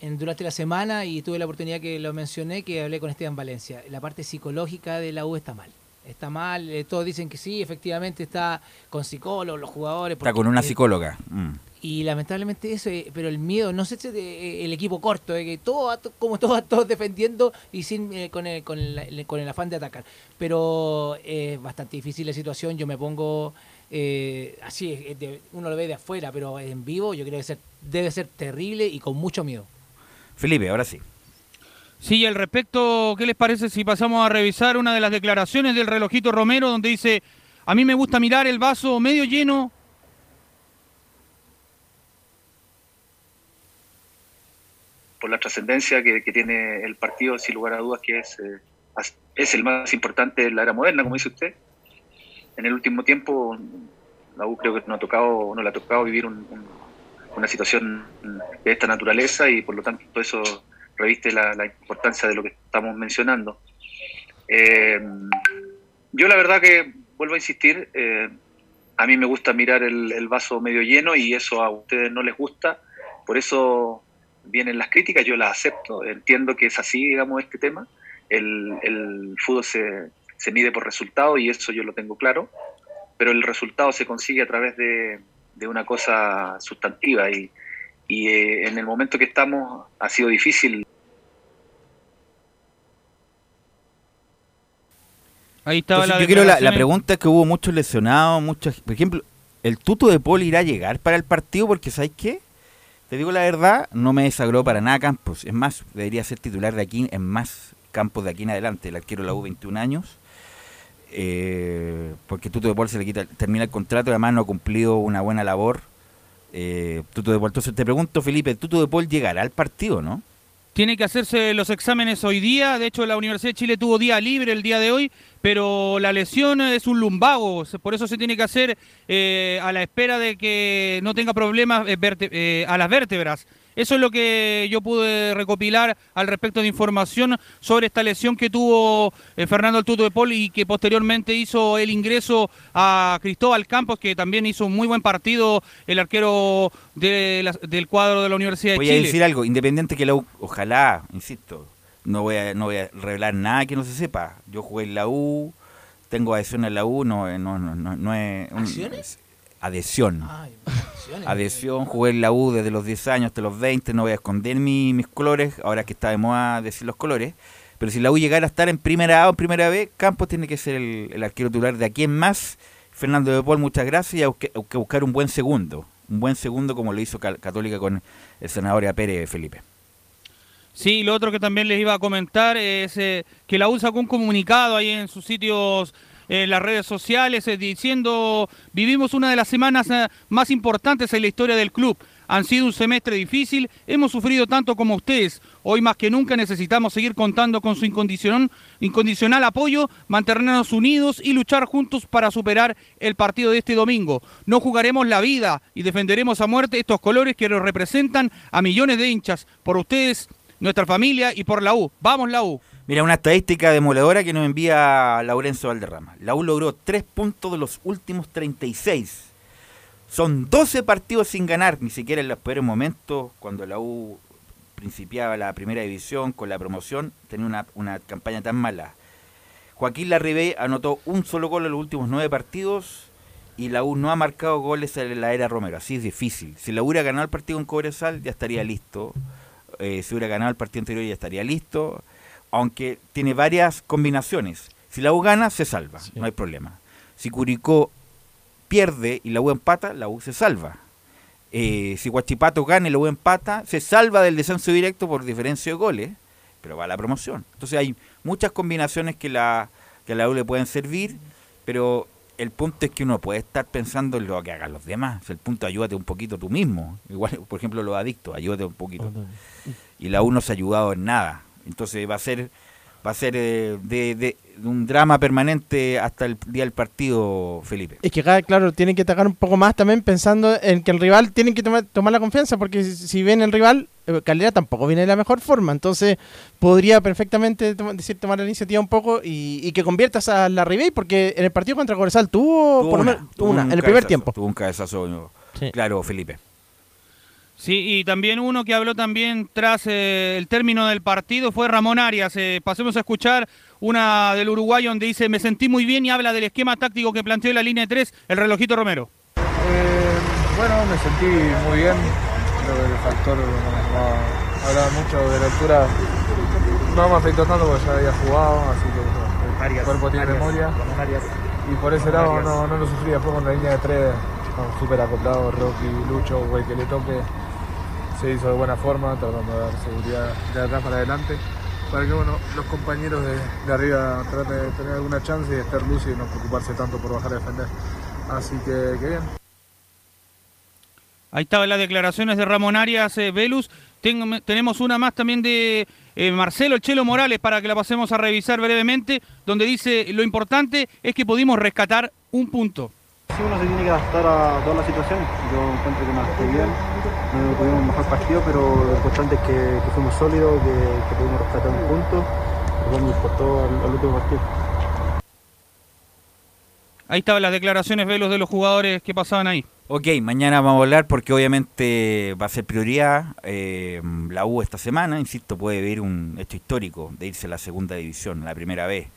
en- durante la semana y tuve la oportunidad que lo mencioné, que hablé con Esteban Valencia. La parte psicológica de la U está mal. Está mal, eh, todos dicen que sí, efectivamente está con psicólogos, los jugadores. Está con una psicóloga. mm. Y lamentablemente eso, eh, pero el miedo, no sé si eh, el equipo corto, eh, que todo, como todos, todos defendiendo y sin eh, con, el, con, el, con el afán de atacar. Pero es bastante difícil la situación, yo me pongo eh, así, es de- uno lo ve de afuera, pero en vivo yo creo que ser, debe ser terrible y con mucho miedo. Felipe, ahora sí. Sí, y al respecto, ¿qué les parece si pasamos a revisar una de las declaraciones del relojito Romero donde dice, a mí me gusta mirar el vaso medio lleno? Por la trascendencia que, que tiene el partido, sin lugar a dudas, que es, eh, es el más importante de la era moderna, como dice usted. En el último tiempo, la U creo que no, ha tocado, no le ha tocado vivir un- un- una situación de esta naturaleza y por lo tanto eso reviste la, la importancia de lo que estamos mencionando. Eh, yo la verdad que, vuelvo a insistir, eh, a mí me gusta mirar el, el vaso medio lleno y eso a ustedes no les gusta, por eso vienen las críticas, yo las acepto, entiendo que es así, digamos, este tema. El, el fútbol se, se mide por resultados y eso yo lo tengo claro, pero el resultado se consigue a través de, de una cosa sustantiva y, y eh, en el momento que estamos ha sido difícil. Ahí estaba Entonces, la yo creo la, la pregunta es que hubo muchos lesionados, muchos, por ejemplo, el tuto de Paul irá a llegar para el partido porque ¿sabes qué? Te digo la verdad, no me desagró para nada Campos. Es más, debería ser titular de aquí en más campos de aquí en adelante. El arquero la U, 21 años. Eh, porque Tuto de Paul se le quita, termina el contrato y además no ha cumplido una buena labor. Eh, Tuto de Paul. Entonces te pregunto, Felipe, ¿Tuto de Paul llegará al partido, no? Tiene que hacerse los exámenes hoy día. De hecho, la Universidad de Chile tuvo día libre el día de hoy, pero la lesión es un lumbago. Por eso se tiene que hacer eh, a la espera de que no tenga problemas eh, eh, a las vértebras. Eso es lo que yo pude recopilar al respecto de información sobre esta lesión que tuvo eh, Fernando el Tuto de Paul y que posteriormente hizo el ingreso a Cristóbal Campos, que también hizo un muy buen partido el arquero de la- del cuadro de la Universidad de Voy Chile. a decir algo, independiente que la U, ojalá, insisto, no voy a, no voy a revelar nada que no se sepa. Yo jugué en la U, tengo adhesión en la U, no, no, no, no, no es... un- ¿Acciones? Adhesión. Ay. Adhesión, jugué en la U desde los 10 años hasta los 20, no voy a esconder mi- mis colores, ahora que está de moda decir los colores. Pero si la U llegara a estar en primera A o en primera B, Campos tiene que ser el, el arquero titular de aquí en más. Fernando de Paul, muchas gracias y hay que, hay que buscar un buen segundo. Un buen segundo como lo hizo Católica con el senador Pérez Felipe. Sí, lo otro que también les iba a comentar es eh, que la U sacó un comunicado ahí en sus sitios, en las redes sociales, eh, diciendo, vivimos una de las semanas eh, más importantes en la historia del club. Han sido un semestre difícil, hemos sufrido tanto como ustedes. Hoy más que nunca necesitamos seguir contando con su incondicional, apoyo, mantenernos unidos y luchar juntos para superar el partido de este domingo. No jugaremos la vida y defenderemos a muerte estos colores que nos representan a millones de hinchas. Por ustedes, nuestra familia y por la U. Vamos la U. Mira, una estadística demoledora que nos envía Laurencio Valderrama. La U logró 3 puntos de los últimos 36. Son 12 partidos sin ganar, ni siquiera en los peores momentos, cuando la U principiaba la primera división con la promoción, tenía una, una campaña tan mala. Joaquín Larribey anotó un solo gol en los últimos 9 partidos y la U no ha marcado goles en la era Romero. Así es difícil. Si la U hubiera ganado el partido en Cobresal, ya estaría listo. Eh, si hubiera ganado el partido anterior, ya estaría listo. Aunque tiene varias combinaciones. Si la U gana, se salva, no hay problema. Si Curicó pierde y la U empata, la U se salva. Eh, si Guachipato gana y la U empata, se salva del descenso directo por diferencia de goles, pero va a la promoción. Entonces hay muchas combinaciones que, la, que a la U le pueden servir, pero el punto es que uno puede estar pensando en lo que hagan los demás. El punto ayúdate un poquito tú mismo. Igual, por ejemplo, los adictos, ayúdate un poquito. Y la U no se ha ayudado en nada. Entonces va a ser va a ser eh, de, de- de un drama permanente hasta el día del partido, Felipe. Es que claro, tienen que atacar un poco más también pensando en que el rival tiene que tomar, tomar la confianza, porque si, ven el rival, eh, Calera tampoco viene de la mejor forma, entonces podría perfectamente decir, tomar la iniciativa un poco y, y que conviertas a la Ribey, porque en el partido contra Cobresal tuvo, Tuvo por una, tuvo una, un en el primer cabezazo, tiempo. Tuvo un cabezazo, claro, Felipe. Sí, y también uno que habló también tras eh, el término del partido fue Ramón Arias. Eh, pasemos a escuchar una del uruguayo donde dice, me sentí muy bien y habla del esquema táctico que planteó en la línea 3 el relojito Romero. Eh, bueno, me sentí muy bien. Creo que el factor, no, no hablaba mucho de la altura, no me afectó tanto porque ya había jugado, así que el cuerpo tiene memoria. Y por ese lado no, no lo sufrí. Después con la línea de tres, no, súper acoplado, Rocky, Lucho, güey que le toque, se hizo de buena forma, tratando de dar seguridad de atrás para adelante. Para que bueno, los compañeros de, de arriba traten de tener alguna chance y estar lúcidos y no preocuparse tanto por bajar a defender. Así que, que bien. Ahí estaban las declaraciones de Ramón Arias eh, Velus. Tenemos una más también de eh, Marcelo El Chelo Morales para que la pasemos a revisar brevemente, donde dice lo importante es que pudimos rescatar un punto. Sí, uno se tiene que adaptar a todas las situaciones. Yo encuentro que me adapté bien, no tuvimos un mejor partido, pero lo importante es que, que fuimos sólidos, que, que pudimos rescatar un punto, lo cual me importó al, al último partido. Ahí estaban las declaraciones Velus de los jugadores que pasaban ahí. Ok, mañana vamos a hablar porque obviamente va a ser prioridad eh, la U esta semana, insisto, puede vivir un hecho histórico de irse a la segunda división, la primera vez,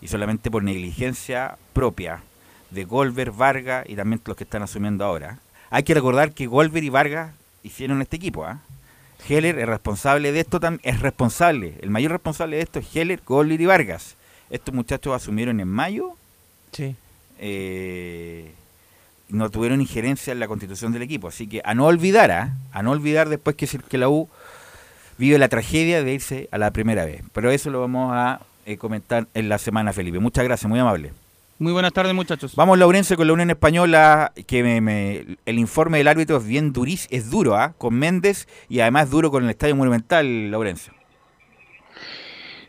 y solamente por negligencia propia de Golver, Vargas y también los que están asumiendo ahora. Hay que recordar que Golver y Vargas hicieron este equipo, ¿ah? Heller es responsable de esto también, es responsable, el mayor responsable de esto es Heller, Golver y Vargas. Estos muchachos asumieron en mayo Sí. eh, no tuvieron injerencia en la constitución del equipo. Así que a no olvidar, ¿ah? a no olvidar después que, que la U vive la tragedia de irse a la primera vez. Pero eso lo vamos a eh, comentar en la semana, Felipe. Muchas gracias, muy amable. Muy buenas tardes, muchachos. Vamos, Laurencio, con la Unión Española, que me- me- el informe del árbitro es bien durís, es duro, ¿ah? con Méndez y además duro con el Estadio Monumental, Laurencio.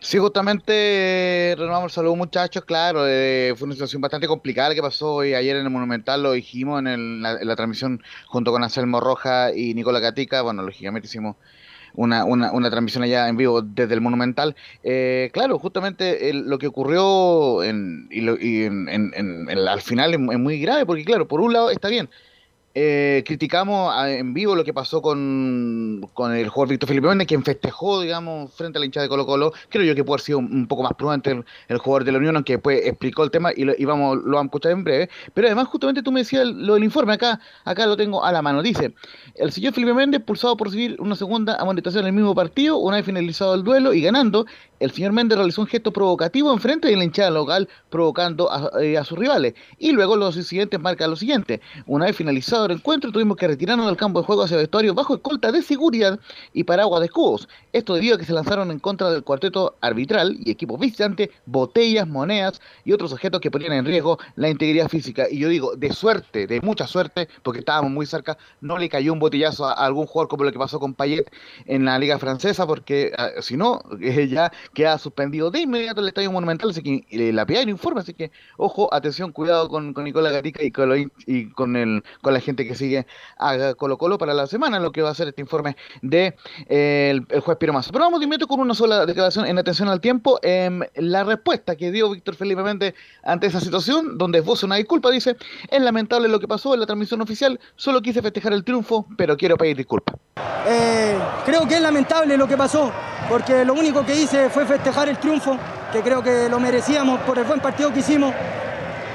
Sí, justamente renovamos el saludo muchachos, claro, eh, fue una situación bastante complicada la que pasó hoy, ayer en el Monumental, lo dijimos en, el- la, en la transmisión junto con Anselmo Roja y Nicola Catica, bueno, lógicamente hicimos una, una, una transmisión allá en vivo desde el Monumental. Eh, claro, justamente el- lo que ocurrió en, y lo- y en- en- al final es muy grave, porque claro, por un lado está bien, eh, criticamos a- en vivo lo que pasó con, con el jugador Víctor Felipe Méndez, quien festejó, digamos, frente a la hinchada de Colo Colo. Creo yo que puede haber sido un, poco más prudente el, jugador de la Unión, aunque después explicó el tema y, lo, y vamos, lo vamos a escuchar en breve. Pero además, justamente tú me decías lo del informe, acá, acá lo tengo a la mano. Dice, el señor Felipe Méndez, pulsado por recibir una segunda amonestación en el mismo partido, una vez finalizado el duelo y ganando, el señor Méndez realizó un gesto provocativo enfrente de la hinchada local, provocando a, eh, a sus rivales. Y luego los siguientes marcan lo siguiente. Una vez finalizado el encuentro, tuvimos que retirarnos del campo de juego hacia el vestuario bajo escolta de seguridad y paraguas de escudos. Esto debido a que se lanzaron en contra del cuarteto arbitral y equipos visitantes botellas, monedas y otros objetos que ponían en riesgo la integridad física. Y yo digo, de suerte, de mucha suerte, porque estábamos muy cerca, no le cayó un botellazo a, algún jugador como lo que pasó con Payet en la Liga Francesa, porque ah, si no, eh, ya queda suspendido de inmediato el Estadio Monumental, así que eh, la PIA lo informa, así que ojo, atención, cuidado con, con Nicola Gatica y con, y con, el, con la gente que sigue a Colo Colo para la semana, lo que va a ser este informe de eh, el, juez Massa. Pero vamos de inmediato con una sola declaración en atención al tiempo. em, la respuesta que dio Víctor Felipe Méndez ante esa situación, donde esboza una disculpa, dice, es lamentable lo que pasó en la transmisión oficial, solo quise festejar el triunfo, pero quiero pedir disculpas. Eh, creo que es lamentable lo que pasó, porque lo único que hice fue festejar el triunfo, que creo que lo merecíamos por el buen partido que hicimos.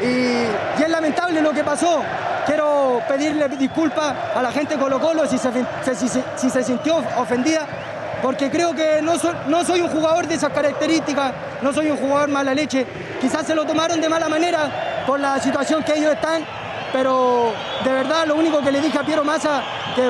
Y, es lamentable lo que pasó. Quiero pedirle disculpas a la gente de Colo Colo si se, si, se sintió ofendida, porque creo que no, no soy un jugador de esas características, no soy un jugador mala leche. Quizás se lo tomaron de mala manera por la situación que ellos están, pero de verdad lo único que le dije a Piero Massa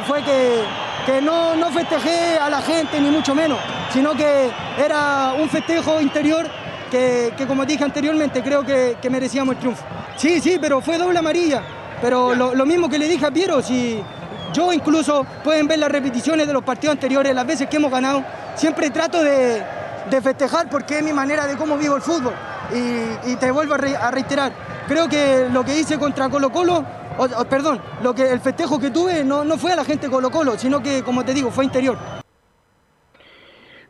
fue que, que no, no festejé a la gente ni mucho menos, sino que era un festejo interior que, que, como dije anteriormente creo que, que merecíamos el triunfo. Sí, sí, pero fue doble amarilla, pero lo, lo mismo que le dije a Piero, si yo incluso pueden ver las repeticiones de los partidos anteriores, las veces que hemos ganado, siempre trato de, de festejar porque es mi manera de cómo vivo el fútbol. Y, y te vuelvo a, re- a reiterar, creo que lo que hice contra Colo Colo, o- o, perdón, lo que, el festejo que tuve no, no fue a la gente Colo Colo, sino que, como te digo, fue interior.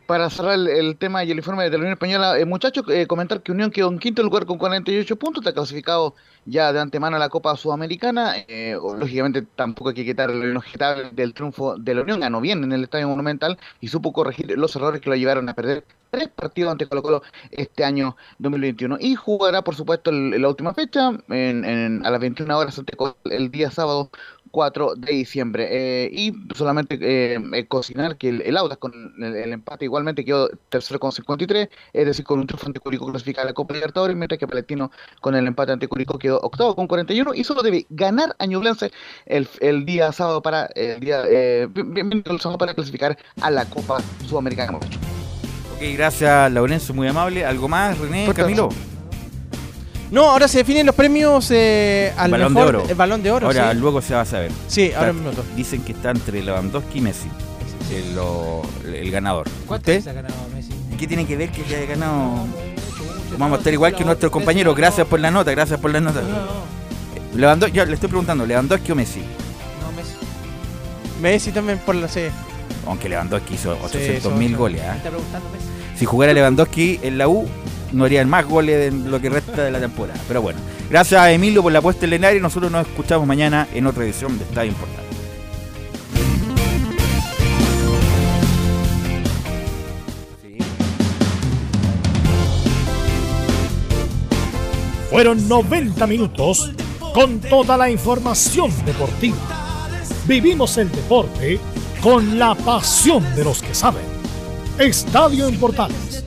Para cerrar el, tema y el informe de la Unión Española, eh, muchachos, eh, comentar que Unión quedó en quinto lugar con 48 puntos, está clasificado ya de antemano a la Copa Sudamericana. eh, lógicamente tampoco hay que quitar el inobjetable del triunfo de la Unión, ganó bien en el Estadio Monumental y supo corregir los errores que lo llevaron a perder tres partidos ante Colo Colo este año 2021. Y jugará, por supuesto, el- la última fecha en- en- a las 21 horas ante el día sábado 4 de diciembre. Eh, y solamente eh, eh, cocinar que el, el Audax con el, el empate igualmente quedó tercero con 53, es decir, con un triunfo ante Curicó clasifica a la Copa Libertadores, mientras que Palestino con el empate ante Curicó quedó octavo con 41 y solo debe ganar a Ñublense el, el día sábado para el día eh, bien- bien- bien el sábado para clasificar a la Copa Sudamericana. Ok, gracias, Laurencio, muy amable. ¿Algo más, René, Camilo? No, ahora se definen los premios eh, al Balón mejor, de oro. El balón de oro. Ahora, sí. luego se va a saber. Sí, ahora un minuto. Dicen que está entre Lewandowski y Messi. El, lo- el ganador. ¿Cuántas ¿Usted? veces ha ganado Messi? ¿Y qué tiene que ver que haya ganado? Vamos a estar igual que nuestros compañeros. Gracias por la nota, gracias por la nota. Lewandowski, yo le estoy preguntando, ¿Lewandowski o Messi? No, Messi. Messi también por la C. Aunque Lewandowski hizo Sí, 800 mil son- goles. Me ¿ah? está preguntando Messi. Si jugara Lewandowski en la U, no harían más goles en lo que resta de la temporada. Pero bueno, gracias a Emilio por la puesta en el aire. Nosotros nos escuchamos mañana en otra edición de Estadio Importante. Fueron 90 minutos con toda la información deportiva. Vivimos el deporte con la pasión de los que saben. Estadio en Portales